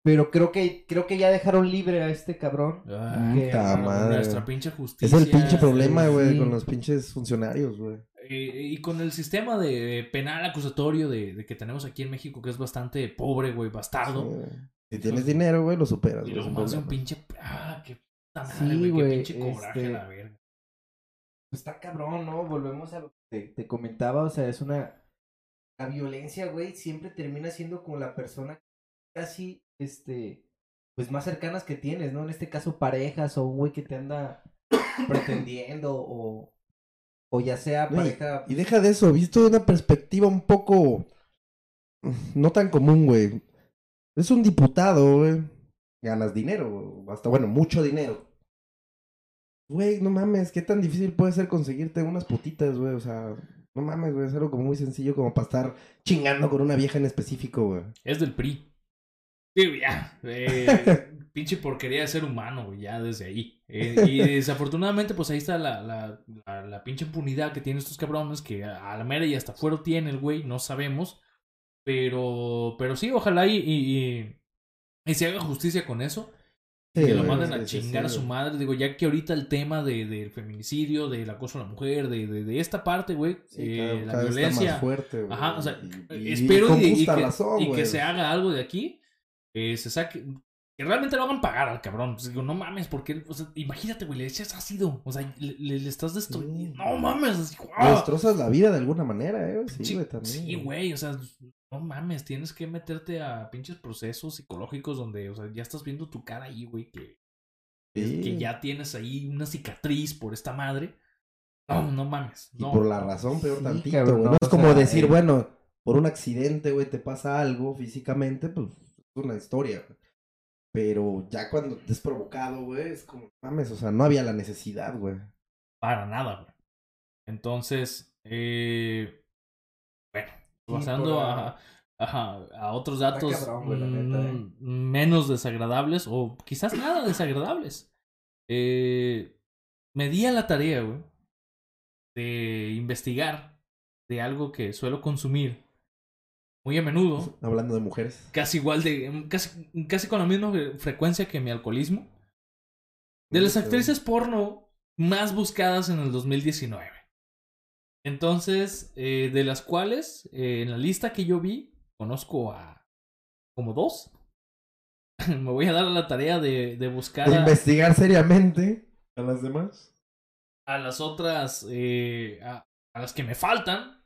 Pero creo que, creo que ya dejaron libre a este cabrón. Ah, Que, madre. Nuestra pinche Es justicia. el pinche problema, güey, sí. con los pinches funcionarios, güey. Eh, y con el sistema de penal acusatorio de, de que tenemos aquí en México, que es bastante pobre, güey, bastardo. Sí. Si tienes dinero, güey, lo superas. Y luego más de un pinche. Ah, qué puta Sí, madre, güey. güey, Qué pinche coraje, este- la verga. Pues está cabrón, ¿no? Volvemos a lo que te, te comentaba, o sea, es una... La violencia, güey, siempre termina siendo como la persona casi, este, pues más cercanas que tienes, ¿no? En este caso parejas o un güey que te anda pretendiendo o, o ya sea No, y- pareja... Y deja de eso, visto de una perspectiva un poco no tan común, güey. Es un diputado, güey. Ganas dinero, hasta bueno, mucho dinero. Güey, no mames, qué tan difícil puede ser conseguirte unas putitas, güey. O sea, no mames, güey, es algo como muy sencillo como para estar chingando con una vieja en específico, güey. Es del PRI. Sí, ya. eh, pinche porquería de ser humano, güey, ya desde ahí. Eh, y desafortunadamente, pues ahí está la, la, la, la pinche impunidad que tienen estos cabrones, que a la mera y hasta fuera tiene el güey, no sabemos. Pero, pero sí, ojalá y, y, y- y se haga justicia con eso. Sí, que lo manden a chingar a su madre. Digo, ya que ahorita el tema de, del feminicidio, del acoso a la mujer, de, de, de esta parte, güey, Sí, eh, la violencia. más fuerte. Ajá, o sea, espero y, que, razón, y que se haga algo de aquí. Eh, se saque. Que realmente lo hagan pagar al cabrón. Pues digo, no mames, porque. O sea, imagínate, güey, le echas ácido. O sea, le, le- le estás destruyendo. Sí. No mames. destrozas la vida de alguna manera, eh. Sí, Sí, güey, también. sí, güey, o sea, no mames, tienes que meterte a pinches procesos psicológicos donde, o sea, ya estás viendo tu cara ahí, güey, que, Sí. que ya tienes ahí una cicatriz por esta madre. No, no mames. Y No. por la razón, peor Sí, tantito, cabrón, güey. no, No es como sea, decir, eh. bueno, por un accidente, güey, te pasa algo físicamente, pues es una historia, güey. Pero ya cuando te es provocado, güey, es como, mames, o sea, no había la necesidad, güey. Para nada, güey. Entonces, eh, bueno, pasando a, otros datos cabrón, güey, la neta, eh. mm, menos desagradables o quizás nada desagradables. Eh, me di a la tarea, güey, de investigar de algo que suelo consumir muy a menudo, Hablando de mujeres. casi igual de, casi, casi con la misma frecuencia que mi alcoholismo. De las actrices porno más buscadas en el 2019. Entonces, eh, de las cuales, eh, en la lista que yo vi, conozco a como dos. Me voy a dar la tarea de, de buscar De a, investigar seriamente a las demás. a las otras, eh, a, a las que me faltan.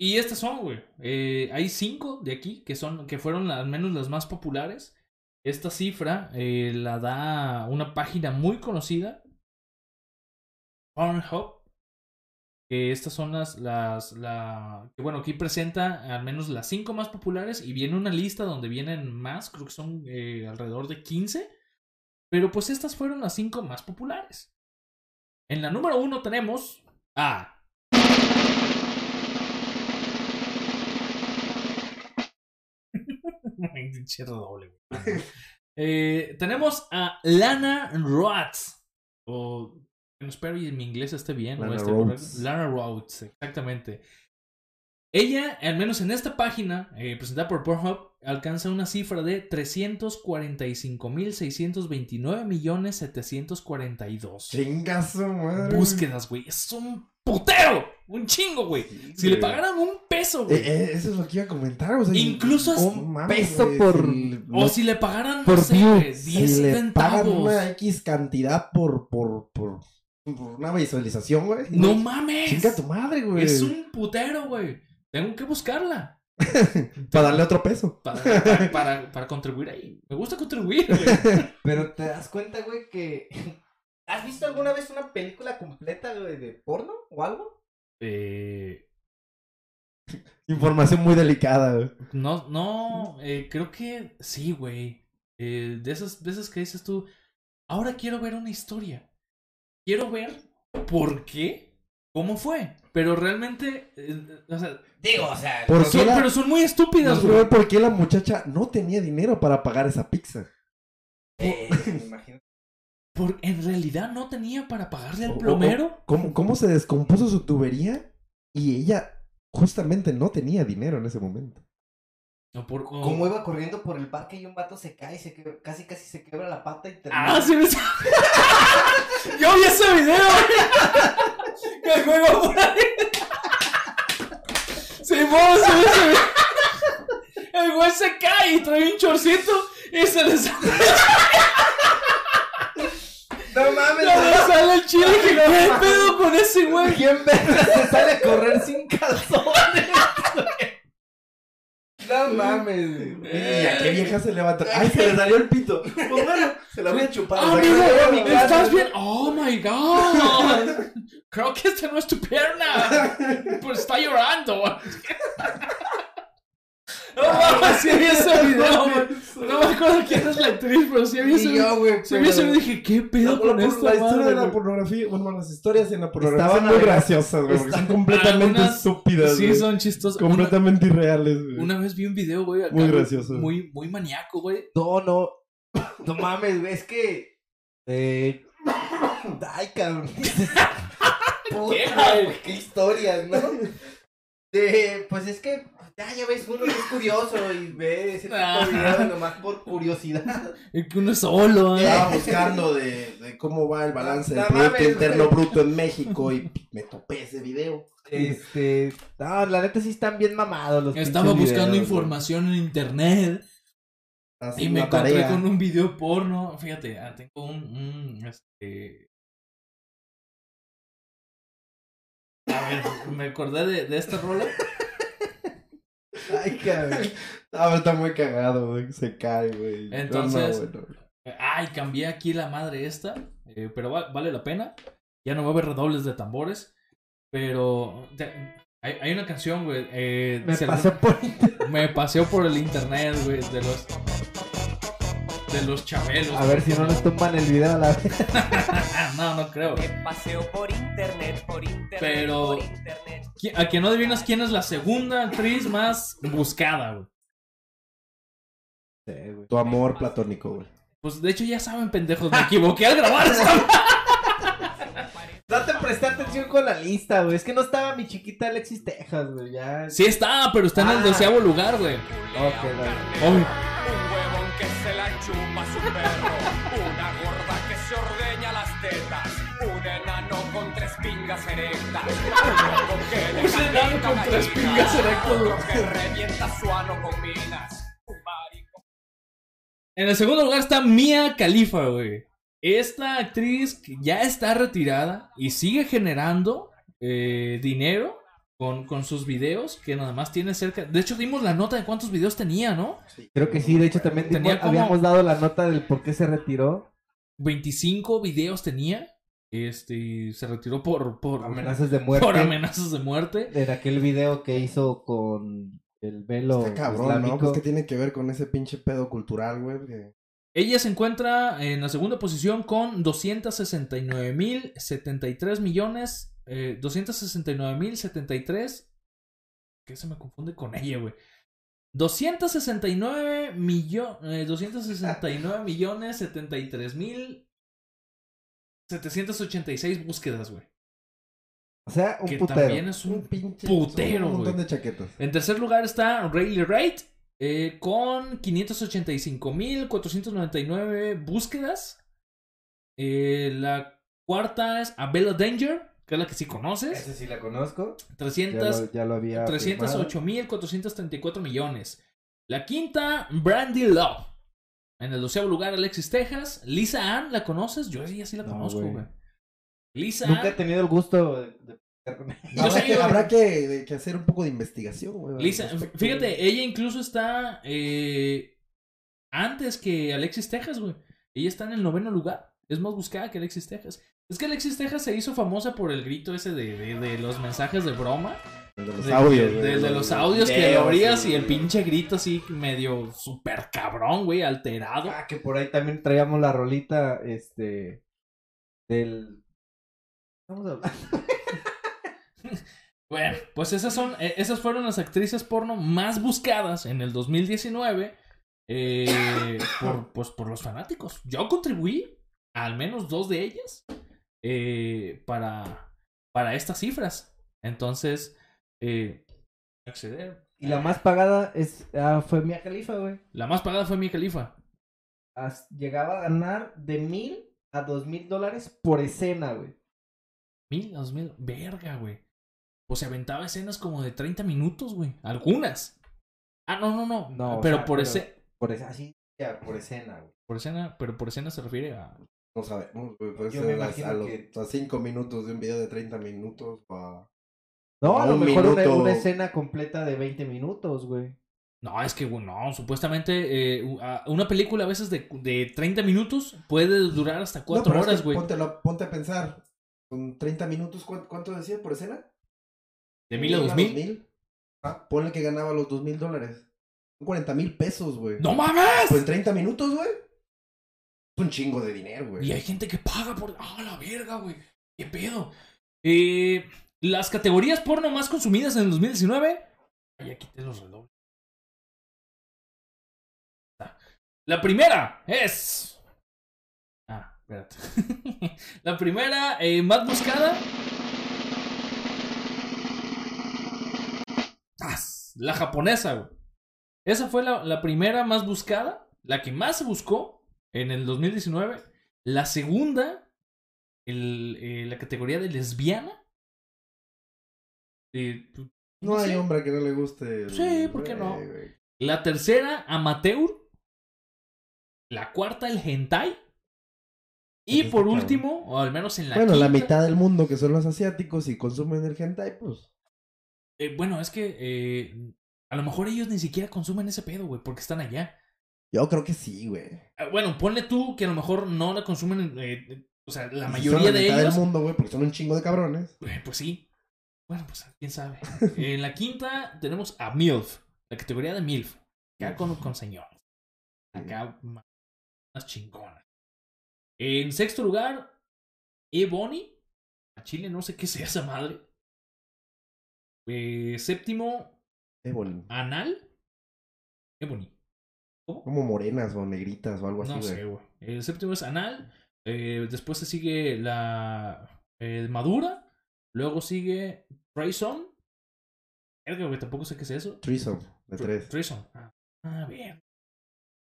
Y estas son, güey. Eh, hay cinco de aquí que son, que fueron al menos las más populares. Esta cifra eh, la da una página muy conocida, Pornhub. Que estas son las, las, la, que bueno, aquí presenta al menos las cinco más populares y viene una lista donde vienen más, creo que son eh, alrededor de 15. Pero pues estas fueron las cinco más populares. En la número uno tenemos a. Eh, tenemos a Lana Rhodes. O. Espero y mi inglés esté bien. o Lana Rhodes. Lana Rhodes, exactamente. Ella, al menos en esta página, eh, presentada por Pornhub, alcanza una cifra de 345.629.742 Chinga su madre. búsquedas, güey. Es un putero Un chingo, güey. Sí, Si le pagaran un peso, Eh, güey. eh, eso es lo que iba a comentar, o sea, Incluso no es- mames, peso güey, por- si- o si le pagaran, no por sé, view. güey, 10 si le pagan centavos. una X cantidad por, por, por, por una visualización, güey. No mames. Chinga tu madre, güey. Es un putero, güey. Tengo que buscarla. Para darle otro peso. Para, para, para- para contribuir ahí. Me gusta contribuir, güey. Pero te das cuenta, güey, que. ¿Has visto alguna vez una película completa, güey, de porno o algo? Eh, Información muy delicada, güey. no, no, eh, creo que sí, güey. Eh, de esas veces que dices tú, ahora quiero ver una historia. Quiero ver por qué, cómo fue. Pero realmente, eh, o sea, Digo, o sea. ¿Por son- qué la- pero son muy estúpidas, güey. ver por qué la muchacha no tenía dinero para pagar esa pizza. eh, me imagino. Por, en realidad no tenía para pagarle al o- plomero. ¿Cómo, ¿Cómo se descompuso su tubería? Y ella justamente no tenía dinero en ese momento. O por- o- Como iba corriendo por el parque y un vato se cae y se quebra- casi casi se quebra la pata y termina. Ah, sí, me- Yo vi ese video. Que el juego por ahí. Sí, vi ese video. El güey se cae y trae un chorcito y se le sale, No mames, se le sale el chile. Que, ¿Qué pedo con ese güey? ¿Quién verga se sale a correr sin calzones? No mames, güey. ¿Y a qué vieja se levantó? ¡Ay, se le salió el pito! Pues bueno, se la voy a chupar. Ah, amigo, ¿estás bien? Oh my god. Creo que esta no es tu pierna. Pues está llorando. No mames, sí video, güey. No me acuerdo quién es la actriz, pero sí Y video. yo, güey, Sí ese video y dije, ¿qué pedo con esta la historia de la güey? pornografía, bueno, las historias en la pornografía Estaban son muy graciosas, güey, porque son completamente Algunas- estúpidas, Sí, güey. son chistosas. Una, completamente irreales, güey. una vez vi un video, güey, acá, Muy güey, gracioso. Muy, muy maníaco, güey. No, no. No mames, güey, es que... Eh... Ay, cabrón. Puta, güey, qué historias, ¿no? De, pues es que ya, ya ves, uno que es curioso y ve ese tipo Ah. de videos nomás por curiosidad. Es que uno es solo, ¿eh? Estaba buscando de, de cómo va el balance del Producto mames, Interno güey. Bruto en México y me topé ese video. Este, no, la neta sí están bien mamados los Estaba buscando videos, güey. información en internet Así y me encontré tarea. con un video porno. Fíjate, ah, tengo un, un, este... A ver, me acordé de, de esta rola. Ay, cabrón. Ah, pero está muy cagado, güey. Se cae, güey. No, no, Entonces- bueno. Ay, cambié aquí la madre esta. eh, pero va- vale la pena. Ya no va a haber redobles de tambores. Pero te- hay, hay una canción, güey. eh, Me pasé por me paseó por el internet, güey. De los. De los chabelos. A ver si no nos tumban el video a la vez. No, no creo. Me paseo por internet, por internet, Pero- por internet. ¿Qui- A que no adivinas quién es la segunda actriz más buscada, güey. Tu amor platónico, güey. Pues de hecho ya saben, pendejos, me equivoqué al grabar. No te presté atención con la lista, güey. Es que no estaba mi chiquita Alexis Texas, güey. Ya. Sí está, pero está en el Ah. doceavo lugar, güey. Ok, dale. Perro. Una gorda que se ordeña las tetas. Un enano con tres pingas erectas. Un loco que le Un enano con tres pingas erectas, Otro que revienta su ano con minas. Un marico. En el segundo lugar está Mia Khalifa, güey. Esta actriz que ya está retirada y sigue generando eh, dinero con, con sus videos, que nada más tiene cerca... De hecho, dimos la nota de cuántos videos tenía, ¿no? Creo que sí, de hecho también Tenía dimos- como- habíamos dado la nota del por qué se retiró. 25 videos tenía. Este, y se retiró por, por, Amenazas de muerte. por amenazas de muerte. En aquel video que hizo con el velo Está cabrón, ¿no? islámico. Pues que tiene que ver con ese pinche pedo cultural, güey. que- Ella se encuentra en la segunda posición con 269.073 millones. Eh, 269.073. ¿Qué se me confunde con ella, güey? 269 millones. 269 millones 73 mil 786 búsquedas, güey. O sea, un Que putero. también es Un un pinche. putero, Un montón güey. de chaquetas. En tercer lugar está Rayleigh Wright eh, con 585.499 búsquedas. Eh, la cuarta es Abella Danger que es la que sí conoces. Ese sí la conozco. Ya 300, lo, ya lo había. firmado. 308.434 millones. La quinta, Brandy Love. En el doceavo lugar, Alexis Texas. Lisa Ann, ¿la conoces? Yo ella sí la No, conozco, güey. Lisa Nunca he tenido el gusto de. de platicar con ella. Yo Habrá, que, habrá que, que hacer un poco de investigación, güey. Lisa, fíjate, ella incluso está eh, antes que Alexis Texas, güey. Ella está en el noveno lugar. Es más buscada que Alexis Texas. Es que Alexis Texas se hizo famosa por el grito ese de, de- de los mensajes de broma. El de los De, audios, de- los- los audios que videos, lo abrías sí. y el pinche grito así medio super cabrón, güey, alterado. Ah, que por ahí también traíamos la rolita, este. Del. Vamos a hablar. Bueno, pues esas son, eh, esas fueron las actrices porno más buscadas en el 2019 eh, por, pues, por los fanáticos. Yo contribuí a al menos dos de ellas eh, para, para estas cifras. Entonces, eh, acceder. Y la más pagada es, ah, fue Mia Khalifa, güey. La más pagada fue mi califa. Llegaba a ganar de mil a dos mil dólares por escena, güey. Mil, dos mil, verga, güey. O se aventaba escenas como de 30 minutos, güey. Algunas. Ah, no, no, no. No, o pero sea, por ese. Por así, ya, por escena, güey. Por escena, pero por escena se refiere a. No sabemos, güey. Puede Yo ser me a, imagino a los, que- a cinco minutos de un video de 30 minutos. pa- No, a lo Un mejor una, minuto. una escena completa de 20 minutos, güey. No, es que, güey, no, supuestamente eh, u- a- una película a veces de, de 30 minutos puede durar hasta No, 4 pero es que horas, güey. Ponte, la- ponte a pensar. Con 30 minutos, ¿cuánto, cuánto decía por escena? De 1000 a ¿Mil 2000. Ah, ponle que ganaba los 2 mil dólares. Son 40 mil pesos, güey. ¡No mames! Pues en 30 minutos, güey. Un chingo de dinero, güey. Y hay gente que paga por. ¡Ah, la verga, güey! ¿Qué pedo? Eh, las categorías porno más consumidas en el 2019. Ay, ya quité los redobles. Ah. La primera es. Ah, espérate. la primera eh, más buscada. La japonesa, güey. Esa fue la, la primera más buscada. La que más se buscó en el 2019. La segunda, el, eh, la categoría de lesbiana. Eh, pues, No hay sé. hombre que no le guste. el- Sí, ¿por qué no? La tercera, amateur. La cuarta, el hentai. Y por último, o al menos en la Bueno, la mitad del mundo que son los asiáticos y consumen el hentai, pues. eh, bueno, es que eh, a lo mejor ellos ni siquiera consumen ese pedo, güey, porque están allá. Yo creo que sí, güey. Ah, Bueno, ponle tú que a lo mejor no la consumen, eh, o sea, la son mayoría de mitad ellos. del mundo, güey, porque son un chingo de cabrones. Eh, pues sí. Bueno, pues quién sabe. en la quinta tenemos a MILF, la categoría de MILF. Acá con, con señoras. Acá más chingonas. En sexto lugar, Ebony. A Chile no sé qué sea esa madre. Eh, séptimo, bonito. Anal. Ebony. Como morenas o negritas o algo así, No sé, güey. El séptimo es Anal. eh, después se sigue la eh, Madura. Luego sigue Trayson. Verga, güey, tampoco sé qué es eso. Threesome, de tres. Trayson. Ah, ah, bien.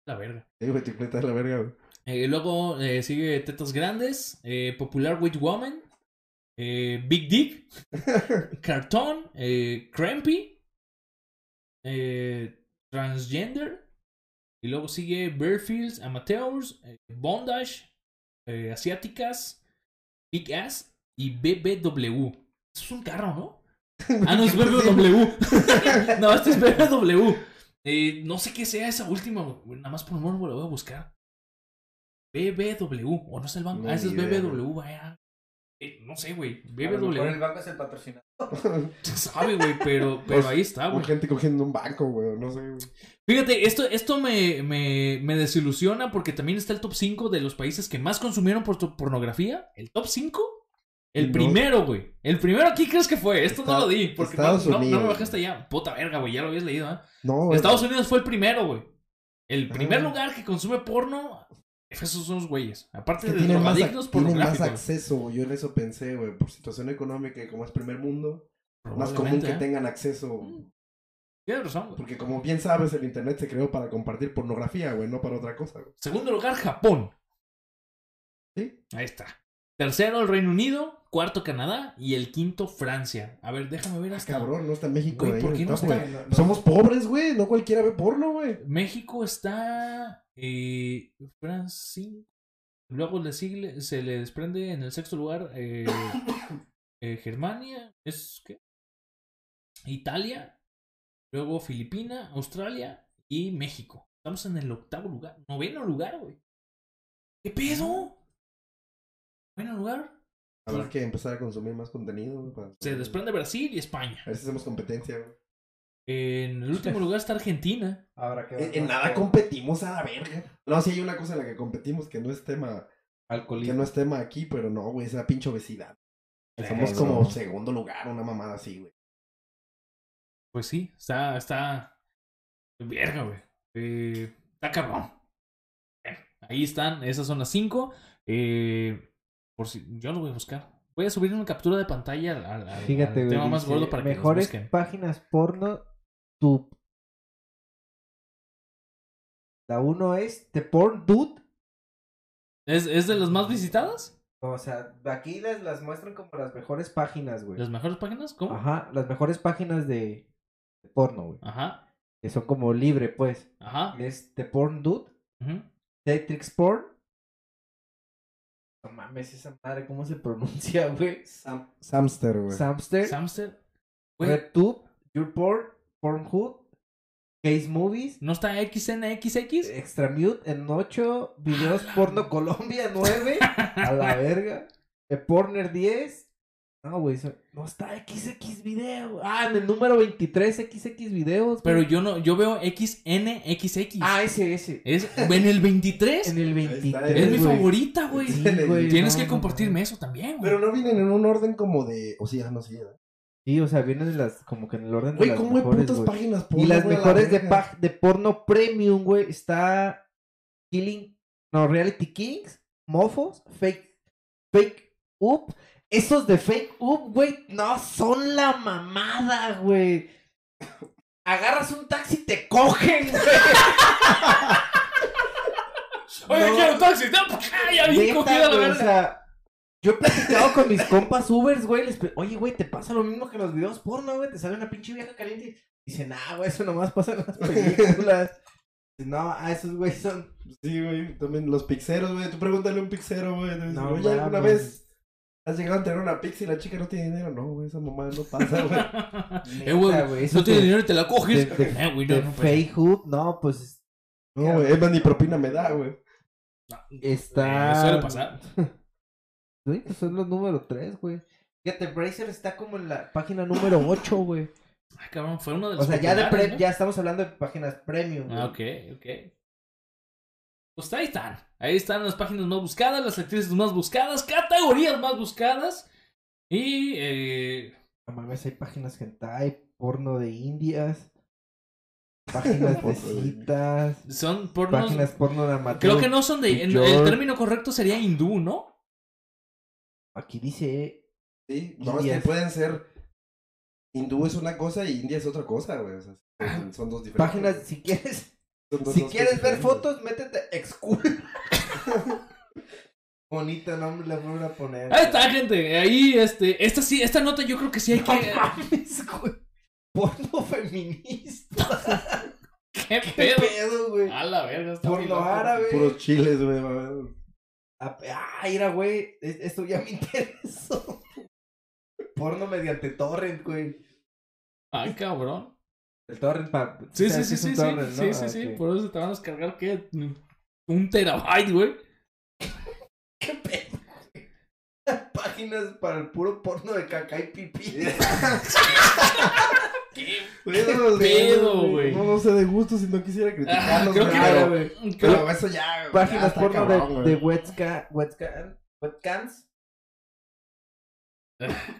La verga. Sí, güey, la verga, güey. Eh, luego eh, sigue Tetas Grandes. eh, Popular Witch Woman. Big Dick. Cartón. Crampy. Transgender. Y luego sigue Bearfields, Amateurs, eh, Bondage, eh, Asiáticas, Big Ass y BBW. Eso es un carro, ¿no? Ah, no, es BBW. no, este es BBW. Eh, no sé qué sea esa última, nada más por amor lo voy a buscar. BBW, o no sé el banco. No, ah, ese es BBW, vaya. Eh, no sé, güey. A lo mejor el BBW. banco es el patrocinador. Sabe, güey, pero, pero ahí está, güey. gente cogiendo un banco, güey, no sé, güey. Fíjate, esto, esto me, me, me desilusiona porque también está el top 5 de los países que más consumieron por pornografía. ¿El top 5? El No. primero, güey. El primero, ¿qué crees que fue? Esto no lo di. Porque no, Estados no- no me Unidos, bajaste ya. Puta verga, güey. Ya lo habías leído, ¿eh? No. Estados Unidos fue el primero, güey. El primer Ah. lugar que consume porno. Esos son los güeyes. Aparte Que de tienen más, drogadictos ac- tienen más pornográficos. acceso, yo en eso pensé, güey, por situación económica y como es primer mundo, más común que ¿eh? tengan acceso. Tienes razón, güey. Porque como bien sabes, el internet se creó para compartir pornografía, güey, no para otra cosa, güey. Segundo lugar, Japón. ¿Sí? Ahí está. Tercero, el Reino Unido. Cuarto, Canadá. Y el quinto, Francia. A ver, déjame ver hasta. Cabrón, no está México Güey, ¿por en qué no está? güey. Somos pobres, güey. No cualquiera ve porno, güey. México está. Eh, Francia. Luego le sigue, se le desprende en el sexto lugar eh, eh, Germania. ¿Es qué? Italia. Luego Filipina, Australia y México. Estamos en el octavo lugar. Noveno lugar, güey. ¿Qué pedo? Noveno lugar. Habrá que empezar a consumir más contenido, para- Se desprende Brasil y España. A ver si hacemos competencia, güey. En el último lugar está Argentina. Habrá que En, en nada competimos a la verga. No, sí hay una cosa en la que competimos que no es tema, que Alcoholismo. no es tema aquí, pero no, güey, es la pinche obesidad. Somos Eso. como segundo lugar, una mamada así, güey. Pues sí, está, está. Verga, güey. Eh, está cabrón. Ahí están, esas son las cinco. Eh, por si, yo lo voy a buscar. Voy a subir una captura de pantalla al, Fíjate, al tema más gordo para que Mejores páginas porno. Tu. La uno es The Porn Dude. ¿Es, ¿Es de las más visitadas? O sea, aquí les las muestran como las mejores páginas, güey. ¿Las mejores páginas? ¿Cómo? Ajá, las mejores páginas de, de porno, güey. Ajá. Que son como libre, pues. Ajá. Es The Porn Dude, ujú. Tetrix Porn. No mames, esa madre, ¿cómo se pronuncia, güey? Sam- Samster, güey. Samster, Samster. RedTube, Your Porn, Pornhub, Case Movies, ¿no está XNXX? Extra Mute en 8, Videos Porno Colombia 9, a la verga, Porner 10. No, güey, no está XX Video. Ah, en el número 23 XX Videos. Pero yo no, yo veo XNXX. Ah, ese, ese. Es en el 23. En el está, 23. es mi favorita, güey. Sí, güey, Tienes no, que compartirme no. eso también, güey. Pero no vienen en un orden como de. O sí, ah, no sé. Sí, o sea, vienen las, como que en el orden de Güey, las ¿cómo hay putas páginas Y porno, las güey, a la mejores de, pa- de porno premium, güey, está Killing, no, Reality Kings, Mofos, Fake, Fake Up. Esos de Fake Up, güey, no son la mamada, güey. Agarras un taxi y te cogen, güey. Oye, No. quiero un taxi. ¡Ah, Ya bien Neta, cogida la verga. O sea, yo he platicado con mis compas Ubers, güey. Les Oye, güey, ¿te pasa lo mismo que en los videos porno, güey? Te sale una pinche vieja caliente y dice, nah, güey, eso nomás pasa en las películas. Dice, no, ah, esos güey son. Sí, güey. También los pixeros, güey. Tú pregúntale a un pixero, güey. No Oye, ¿alguna mames. vez has llegado a tener una pix y la chica no tiene dinero? No, güey, esa mamá no pasa, güey. Eh, güey, güey, eso no tienes de- dinero y te la coges. de- de- eh, güey, no, De no, pues. Fake Hoop, no, pues No, güey, es más, ni propina me da, güey. está. Eh, suele pasar. Sí, pues son los número 3, güey. Fíjate, Bracer está como en la página número 8, güey. Ay, cabrón, fue uno de O los sea, ya de pre- ¿no? ya estamos hablando de páginas premium. Ah, güey. ok, ok. Pues ahí están. Ahí están las páginas más buscadas, las actrices más buscadas, categorías más buscadas. Y eh, No mames, hay páginas hentai, porno de indias, páginas de citas, son pornos. páginas porno de amateur. Creo que no son de. en- el término correcto sería hindú, ¿no? Aquí dice. Sí, no, es que pueden ser. Hindú es una cosa y India es otra cosa, güey. O sea, son, son dos diferentes. Páginas, si quieres, si quieres ver fotos, métete excool. Bonito nombre le voy a poner. Ahí está, gente. Ahí, este. Esta sí, esta nota yo creo que sí hay No que. mames, güey. Porno feminista. ¿Qué ¿Qué pedo? pedo, güey? A la verga, está Porno árabe. Puros chiles, güey. va a ver. Ah, ah, mira, güey. es- Esto ya me interesó. Porno mediante torrent, güey. Ay, cabrón. El torrent para. Sí, sí, sí, sí, sí. Sí, sí, sí. Por eso te van a descargar, ¿qué? Un terabyte, güey. ¿Qué pedo? Páginas para el puro porno de caca y pipí. ¿Qué Cuídalos, pedo, güey? No, no sé de gusto si no quisiera Ah, criticarlos, creo que pero- güey. creo- Pero eso ya, güey, Páginas ya porno cabrón, de, de webca, webcam, webcams.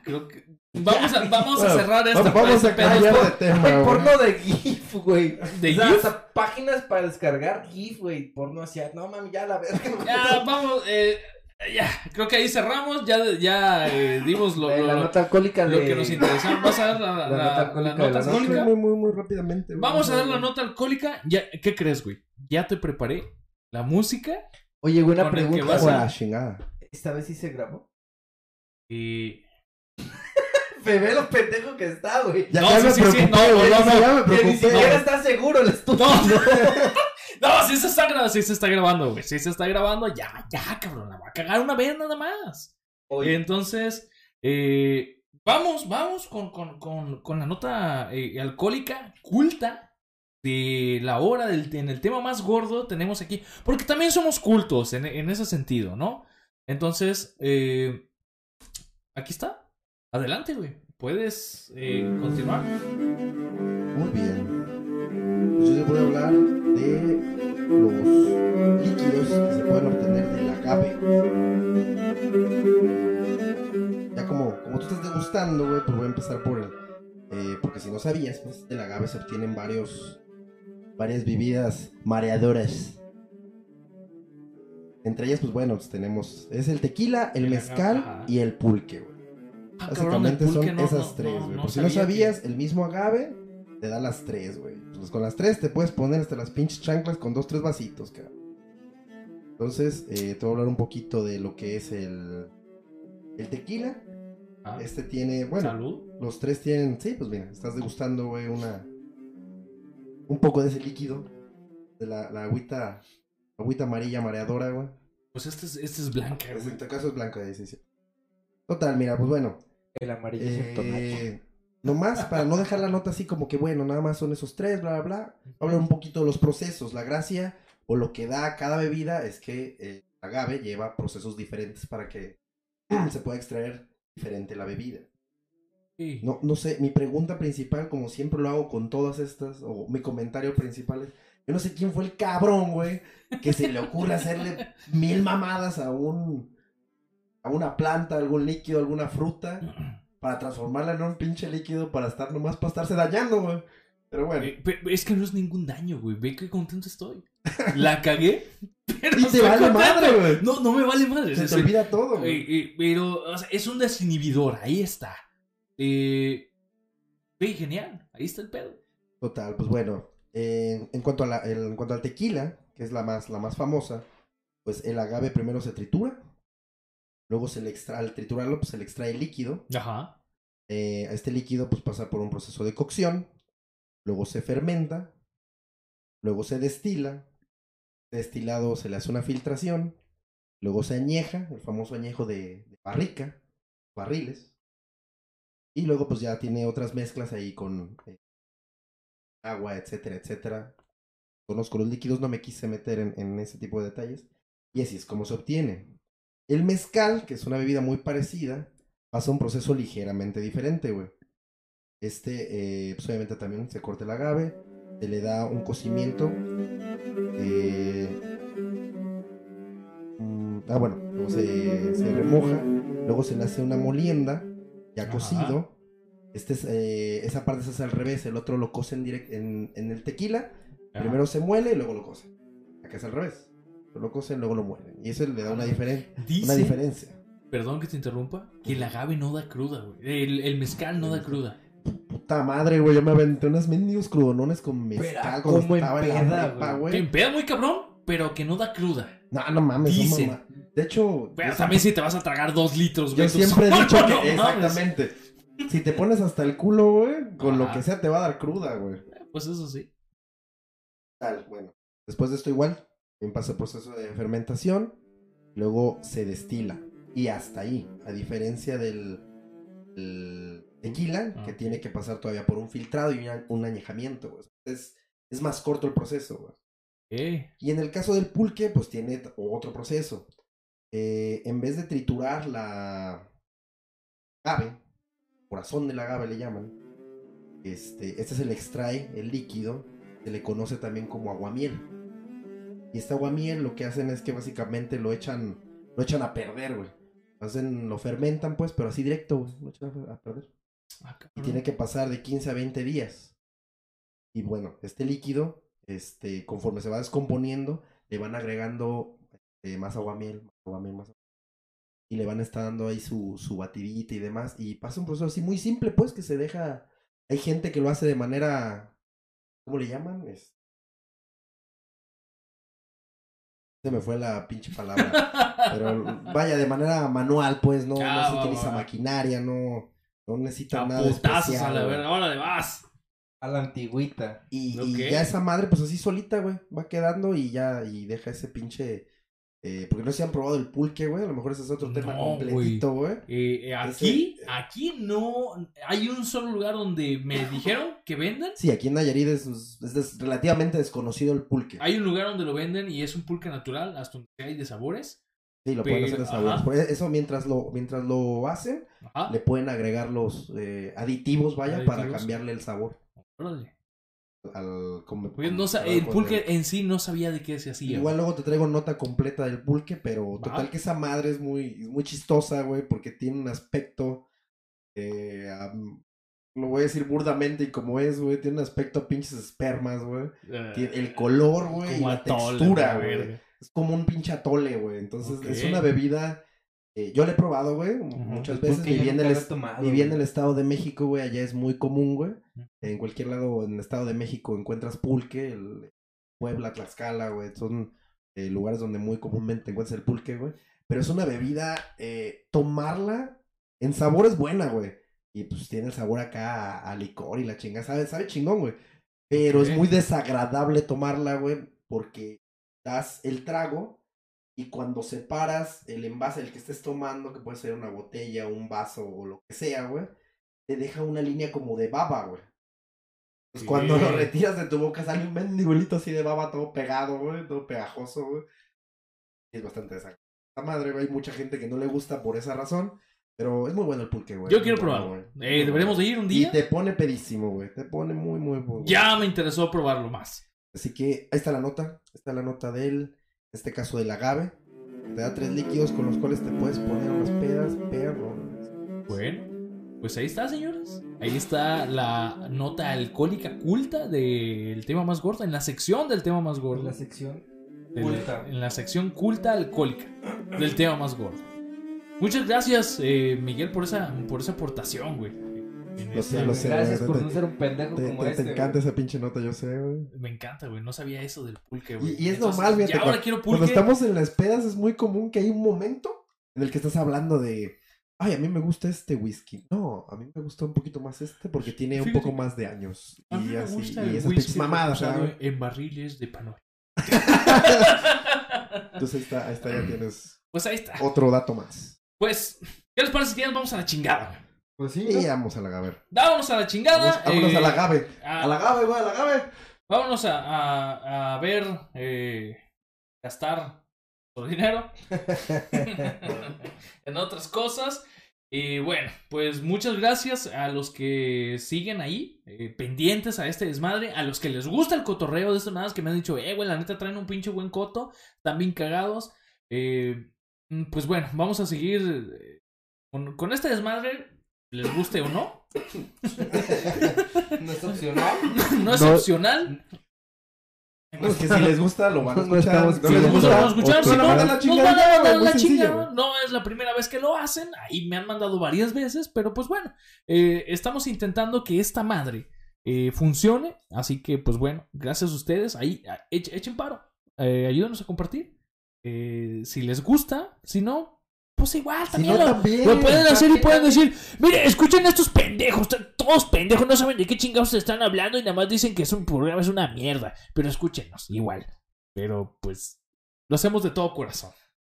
creo que. Vamos a, vamos a Bueno, cerrar esta Vamos este a cambiar de tema, Güey, porno de GIF, güey. ¿De O sea, GIF? hasta páginas para descargar GIF, güey. Porno hacia. No mami, ya la verga. Ya, vamos, eh, ya, creo que ahí cerramos, ya, ya eh, dimos lo, Eh, lo- la nota alcohólica lo de. que nos interesaba. ¿Vas a dar la, La la- nota alcohólica nota la noche. alcohólica? Muy, muy, muy rápidamente. güey. Vamos a dar la nota alcohólica. Ya, ¿Qué crees, güey? Ya te preparé la música. Oye, güey, una pregunta. a. ¿Esta vez sí se grabó? Y... Me ve lo pendejo que está, güey. Ya, No, ya sí, me sí, sí, preocupé, no, güey, no, no, no, ya me Que ni preocupé. siquiera está seguro el estudio. No, no, sí se está grabando, sí se está grabando, güey. Sí se está grabando. Ya, ya, cabrón. La va a cagar una vez nada más. Oye, Entonces, eh, vamos, vamos con, con, con, con la nota eh, alcohólica culta de la hora del, en el tema más gordo tenemos aquí. Porque también somos cultos en, en ese sentido, ¿no? Entonces, eh, aquí está. Adelante, güey. Puedes eh, continuar. Muy bien. Yo les voy a hablar de los líquidos que se pueden obtener del agave. Ya como, como tú estás degustando, güey, pues voy a empezar por el... eh, porque si no sabías, pues del agave se obtienen varios... Varias bebidas mareadoras. Entre ellas, pues bueno, pues tenemos... Es el tequila, el El mezcal agave, y el pulque, güey. Ah, Básicamente son no- esas no- tres, güey. no Por si no que- sabías, el mismo agave te da las tres, güey. Pues con las tres te puedes poner hasta las pinches chanclas con dos, tres vasitos, cabrón. Entonces, eh, te voy a hablar un poquito de lo que es el, el tequila. Ah, Este tiene, bueno, Salud. los tres tienen, sí, pues mira, estás degustando, güey, una, un poco de ese líquido, de la, la agüita, agüita amarilla mareadora, güey. Pues este es, este es blanca, En güey. este caso es blanca, sí, sí. Total, mira, pues bueno, el amarillo eh, nomás para no dejar la nota así como que bueno, nada más son esos tres, bla, bla, bla. Hablar un poquito de los procesos. La gracia o lo que da cada bebida es que el agave lleva procesos diferentes para que se pueda extraer diferente la bebida. Sí. No, no sé, mi pregunta principal, como siempre lo hago con todas estas, o mi comentario principal es, yo no sé quién fue el cabrón, güey, que se le ocurre hacerle mil mamadas a un, a una planta, algún líquido, alguna fruta, para transformarla en un pinche líquido para estar nomás, para estarse dañando, güey. Pero bueno, Eh, es que no es ningún daño, güey. Ve qué contento estoy. La cagué. Pero y te vale contento. madre, güey. No, no me vale madre. Se Es- te olvida todo, güey. eh, eh, pero o sea, es un desinhibidor. Ahí está. Eh, ve, genial. Ahí está el pedo. Total, pues bueno, en, cuanto a la- en cuanto al tequila, que es la más, la más famosa, pues el agave primero se tritura, luego se le extrae, al triturarlo, pues se le extrae el líquido, Ajá. eh, a este líquido pues pasa por un proceso de cocción, luego se fermenta, luego se destila, destilado se le hace una filtración, luego se añeja, el famoso añejo de, de barrica, barriles, y luego pues ya tiene otras mezclas ahí con eh, agua, etcétera, etcétera. Conozco los líquidos, no me quise meter en, en ese tipo de detalles. Y así es como se obtiene. El mezcal, que es una bebida muy parecida, pasa un proceso ligeramente diferente, güey. Este, eh, pues obviamente también se corta el agave, se le da un cocimiento. eh, mm, ah, bueno, luego se, se remoja, luego se le hace una molienda, ya Ajá. cocido. Este es, eh, esa parte se hace al revés, el otro lo cocen direct en, en el tequila. Ajá. Primero se muele y luego lo cocen. Acá es al revés. Lo cocen, luego lo muelen. Y eso le da una, diferen- una Dice, diferencia. perdón que te interrumpa, que el agave no da cruda, güey. El, el mezcal no da cruda. Puta madre, güey. Yo me aventé unos mendigos crudonones con mezcal cómo estaba en la prepa, güey. Que muy cabrón, pero que no da cruda. No, no mames. no Dicen. mama. De hecho, Pero yo también si te vas a tragar dos litros, Yo güey. tú siempre he dicho que no exactamente. Si te pones hasta el culo, güey, con lo que sea te va a dar cruda, güey. Pues eso sí. Tal, bueno. Después de esto igual, bien pasa el proceso de fermentación, luego se destila. Y hasta ahí, a diferencia del, del tequila, que Ok. tiene que pasar todavía por un filtrado y un, un añejamiento, güey. Es, es más corto el proceso, güey. Eh, Y en el caso del pulque, pues tiene otro proceso. Eh, en vez de triturar la agave, corazón del agave le llaman, este, este se le extrae el líquido, se le conoce también como aguamiel. Y este aguamiel lo que hacen es que básicamente lo echan, lo echan a perder, güey. Hacen, lo fermentan pues, pero así directo, güey, lo echan a- perder. ah, Y tiene que pasar de 15 a 20 días. Y bueno, este líquido, este, conforme se va descomponiendo, le van agregando eh, más aguamiel, más aguamiel, más aguamiel. Y le van estar dando ahí su, su batidita y demás. Y pasa un proceso así muy simple, pues, que se deja. Hay gente que lo hace de manera. ¿Cómo le llaman? Es- Se me fue la pinche palabra. Pero vaya, de manera manual, pues, no, Ah, no se va, utiliza va, va. maquinaria, no, no necesita A nada de putazos especial. a la verga. Órale, vas. A la antigüita. Y, y ya esa madre, pues así solita, güey, va quedando y ya, y deja ese pinche... eh, porque no se han probado el pulque, güey, a lo mejor ese es otro tema No, completito, güey. Eh, eh, aquí, aquí no. Hay un solo lugar donde me dijeron que venden. Sí, aquí en Nayarit es, relativamente desconocido el pulque. Hay un lugar donde lo venden y es un pulque natural, hasta donde hay de sabores. Sí, lo pueden hacer de sabores. Por Eso mientras lo, mientras lo hacen, Ajá. le pueden agregar los eh, aditivos, vaya, para cambiarle el sabor Órale. Al Oye, no sa- el pulque en sí no sabía de qué se hacía. Igual luego te traigo nota completa del pulque, pero total Va. que esa madre es muy, muy chistosa, güey, porque tiene un aspecto, eh, lo voy a decir burdamente y como es, güey, tiene un aspecto a pinches espermas, güey. Eh, Tiene El color, güey, y como la atole, textura, güey. Es como un pinche atole, güey. Entonces, es una bebida. Eh, yo la he probado, güey, muchas veces. Nunca el, lo tomado, en el Estado de México, güey. Allá es muy común, güey. En cualquier lado en el Estado de México encuentras pulque. El Puebla, Tlaxcala, güey. Son eh, lugares donde muy comúnmente encuentras el pulque, güey. Pero es una bebida, eh, tomarla en sabor es buena, güey. Y pues tiene el sabor acá a, a licor y la chinga. Sabe, sabe chingón, güey. Pero es muy desagradable tomarla, güey. Porque das el trago y cuando separas el envase del que estés tomando, que puede ser una botella, un vaso o lo que sea, güey, te deja una línea como de baba, güey. Pues cuando lo retiras de tu boca sale un mendigulito así de baba todo pegado, güey, todo pegajoso, güey. Y es bastante desagradable. Madre, güey, hay mucha gente que no le gusta por esa razón, pero es muy bueno el pulque, güey. Yo quiero bueno, probarlo. güey. Eh, Muy deberemos de bueno. ir un Y día. te pone pedísimo, güey. Te pone muy, muy, bueno. Ya me interesó probarlo más. Así que ahí está la nota. Ahí está la nota del, este caso del agave. Te da tres líquidos con los cuales te puedes poner unas pedas, perro. Bueno, pues ahí está, señores. Ahí está la nota alcohólica culta del tema más gordo, en la sección del tema más gordo. La sección culta. En la sección culta alcohólica del tema más gordo. Muchas gracias, eh, Miguel, por esa, por esa aportación, güey. Lo sé, lo sé. Gracias güey, por no ser un pendejo Te, como te- este. te encanta güey. esa pinche nota, yo sé, güey. Me encanta, güey. No sabía eso del pulque, güey. Y, y es Entonces, normal. Ya ahora cuando- quiero Cuando pulque. estamos en las pedas es muy común que hay un momento en el que estás hablando de. Ay, a mí me gusta este whisky. No, a mí me gusta un poquito más este porque tiene un Fíjate poco que- más de años. A mí Y me así, gusta y esas pinches mamadas, ¿sabes? en barriles de panol. Entonces ahí está, ahí está, ya tienes Pues ahí está. otro dato más. Pues, ¿qué les parece si ya nos vamos a la chingada? güey? Pues sí, vamos a la gaber. Vámonos a la chingada. Vámonos, vámonos eh, a la gabe. a- A la gabe, güey, a la gabe. Vámonos a, a, a ver, eh, gastar nuestro dinero en otras cosas. Y bueno, pues muchas gracias a los que siguen ahí, eh, pendientes a este desmadre, a los que les gusta el cotorreo de estos nada que me han dicho, eh, güey, la neta traen un pinche buen coto, están bien cagados. Eh, mm, pues bueno, vamos a seguir eh, con, con este desmadre, les guste o no. No es opcional. no es No. opcional. No, es que si les gusta, lo van a No escuchar. No Si les gusta, gusta, vamos a escuchar. Si no, van a nos van a güey, la chingada. No es la primera vez que lo hacen. Ahí me han mandado varias veces. Pero pues bueno, eh, estamos intentando que esta madre eh, funcione. Así que pues bueno, gracias a ustedes. Ahí echen, paro. Eh, ayúdanos a compartir. Eh, si les gusta, si no, pues igual Si también no, lo, también. lo pueden hacer y pueden decir, mire, escuchen a estos pendejos, todos pendejos, no saben de qué chingados están hablando y nada más dicen que es un programa, es una mierda. Pero escúchenos, igual. Pero pues lo hacemos de todo corazón.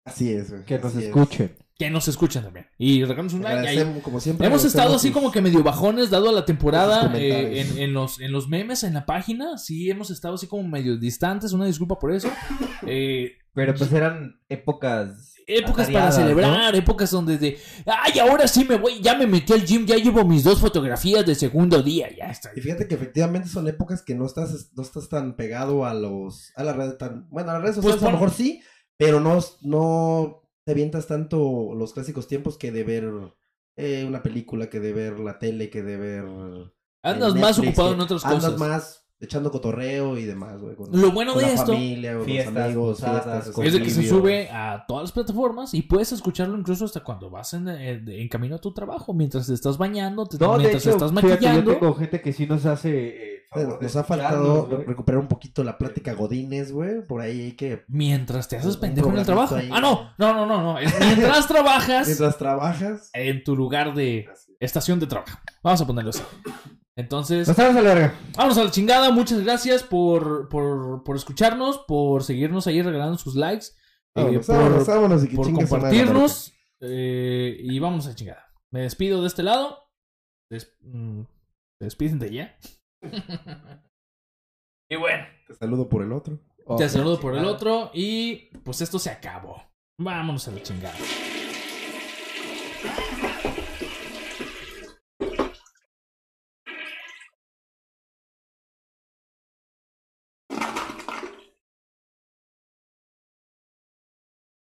Así es, güey. Que nos es. escuchen. Que nos escuchen también. Y regálanos un like. como siempre. Hemos estado así como que medio bajones dado la temporada eh, en, en los, en los memes, en la página. Sí, hemos estado así como medio distantes. Una disculpa por eso. Eh, Pero pues eran épocas. Épocas para celebrar, épocas donde de, ay, ahora sí me voy, ya me metí al gym, ya llevo mis dos fotografías de segundo día, ya está. Y fíjate que efectivamente son épocas que no estás, no estás tan pegado a los, a las redes tan, bueno, a las redes Pues sociales a lo mejor sí, pero no, no te avientas tanto los clásicos tiempos que de ver eh, una película, que de ver la tele, que de ver Andas en más ocupado en otras andas cosas. más echando cotorreo y demás, güey. Con, Lo bueno con de la esto familia, con Fiestas, los amigos, fiestas, es de que se sube a todas las plataformas y puedes escucharlo incluso hasta cuando vas en, en- en camino a tu trabajo, mientras te estás bañando, te- No, de mientras hecho, te estás fíjate, yo maquillando. tengo gente que sí nos hace eh, Eh, Nos ha faltado recuperar un poquito la plática Godines, güey. Por ahí hay que. Mientras te haces pendejo en el trabajo. ahí. Ah, no, no, no, no, no. Es mientras trabajas Mientras trabajas. en tu lugar de estación de trabajo. Vamos a ponerlo así. Entonces, Nos estamos a la verga. Vámonos a la chingada. Muchas gracias por, por, por escucharnos, por seguirnos ahí regalando sus likes, eh, Vámonos, por, vámonos, vámonos y que por compartirnos. eh, y vamos a la chingada. Me despido de este lado. Des- mm, ¿Se despiden de allá? y bueno, Te saludo por el otro. te saludo por el otro. Y pues esto se acabó. Vámonos a la chingada.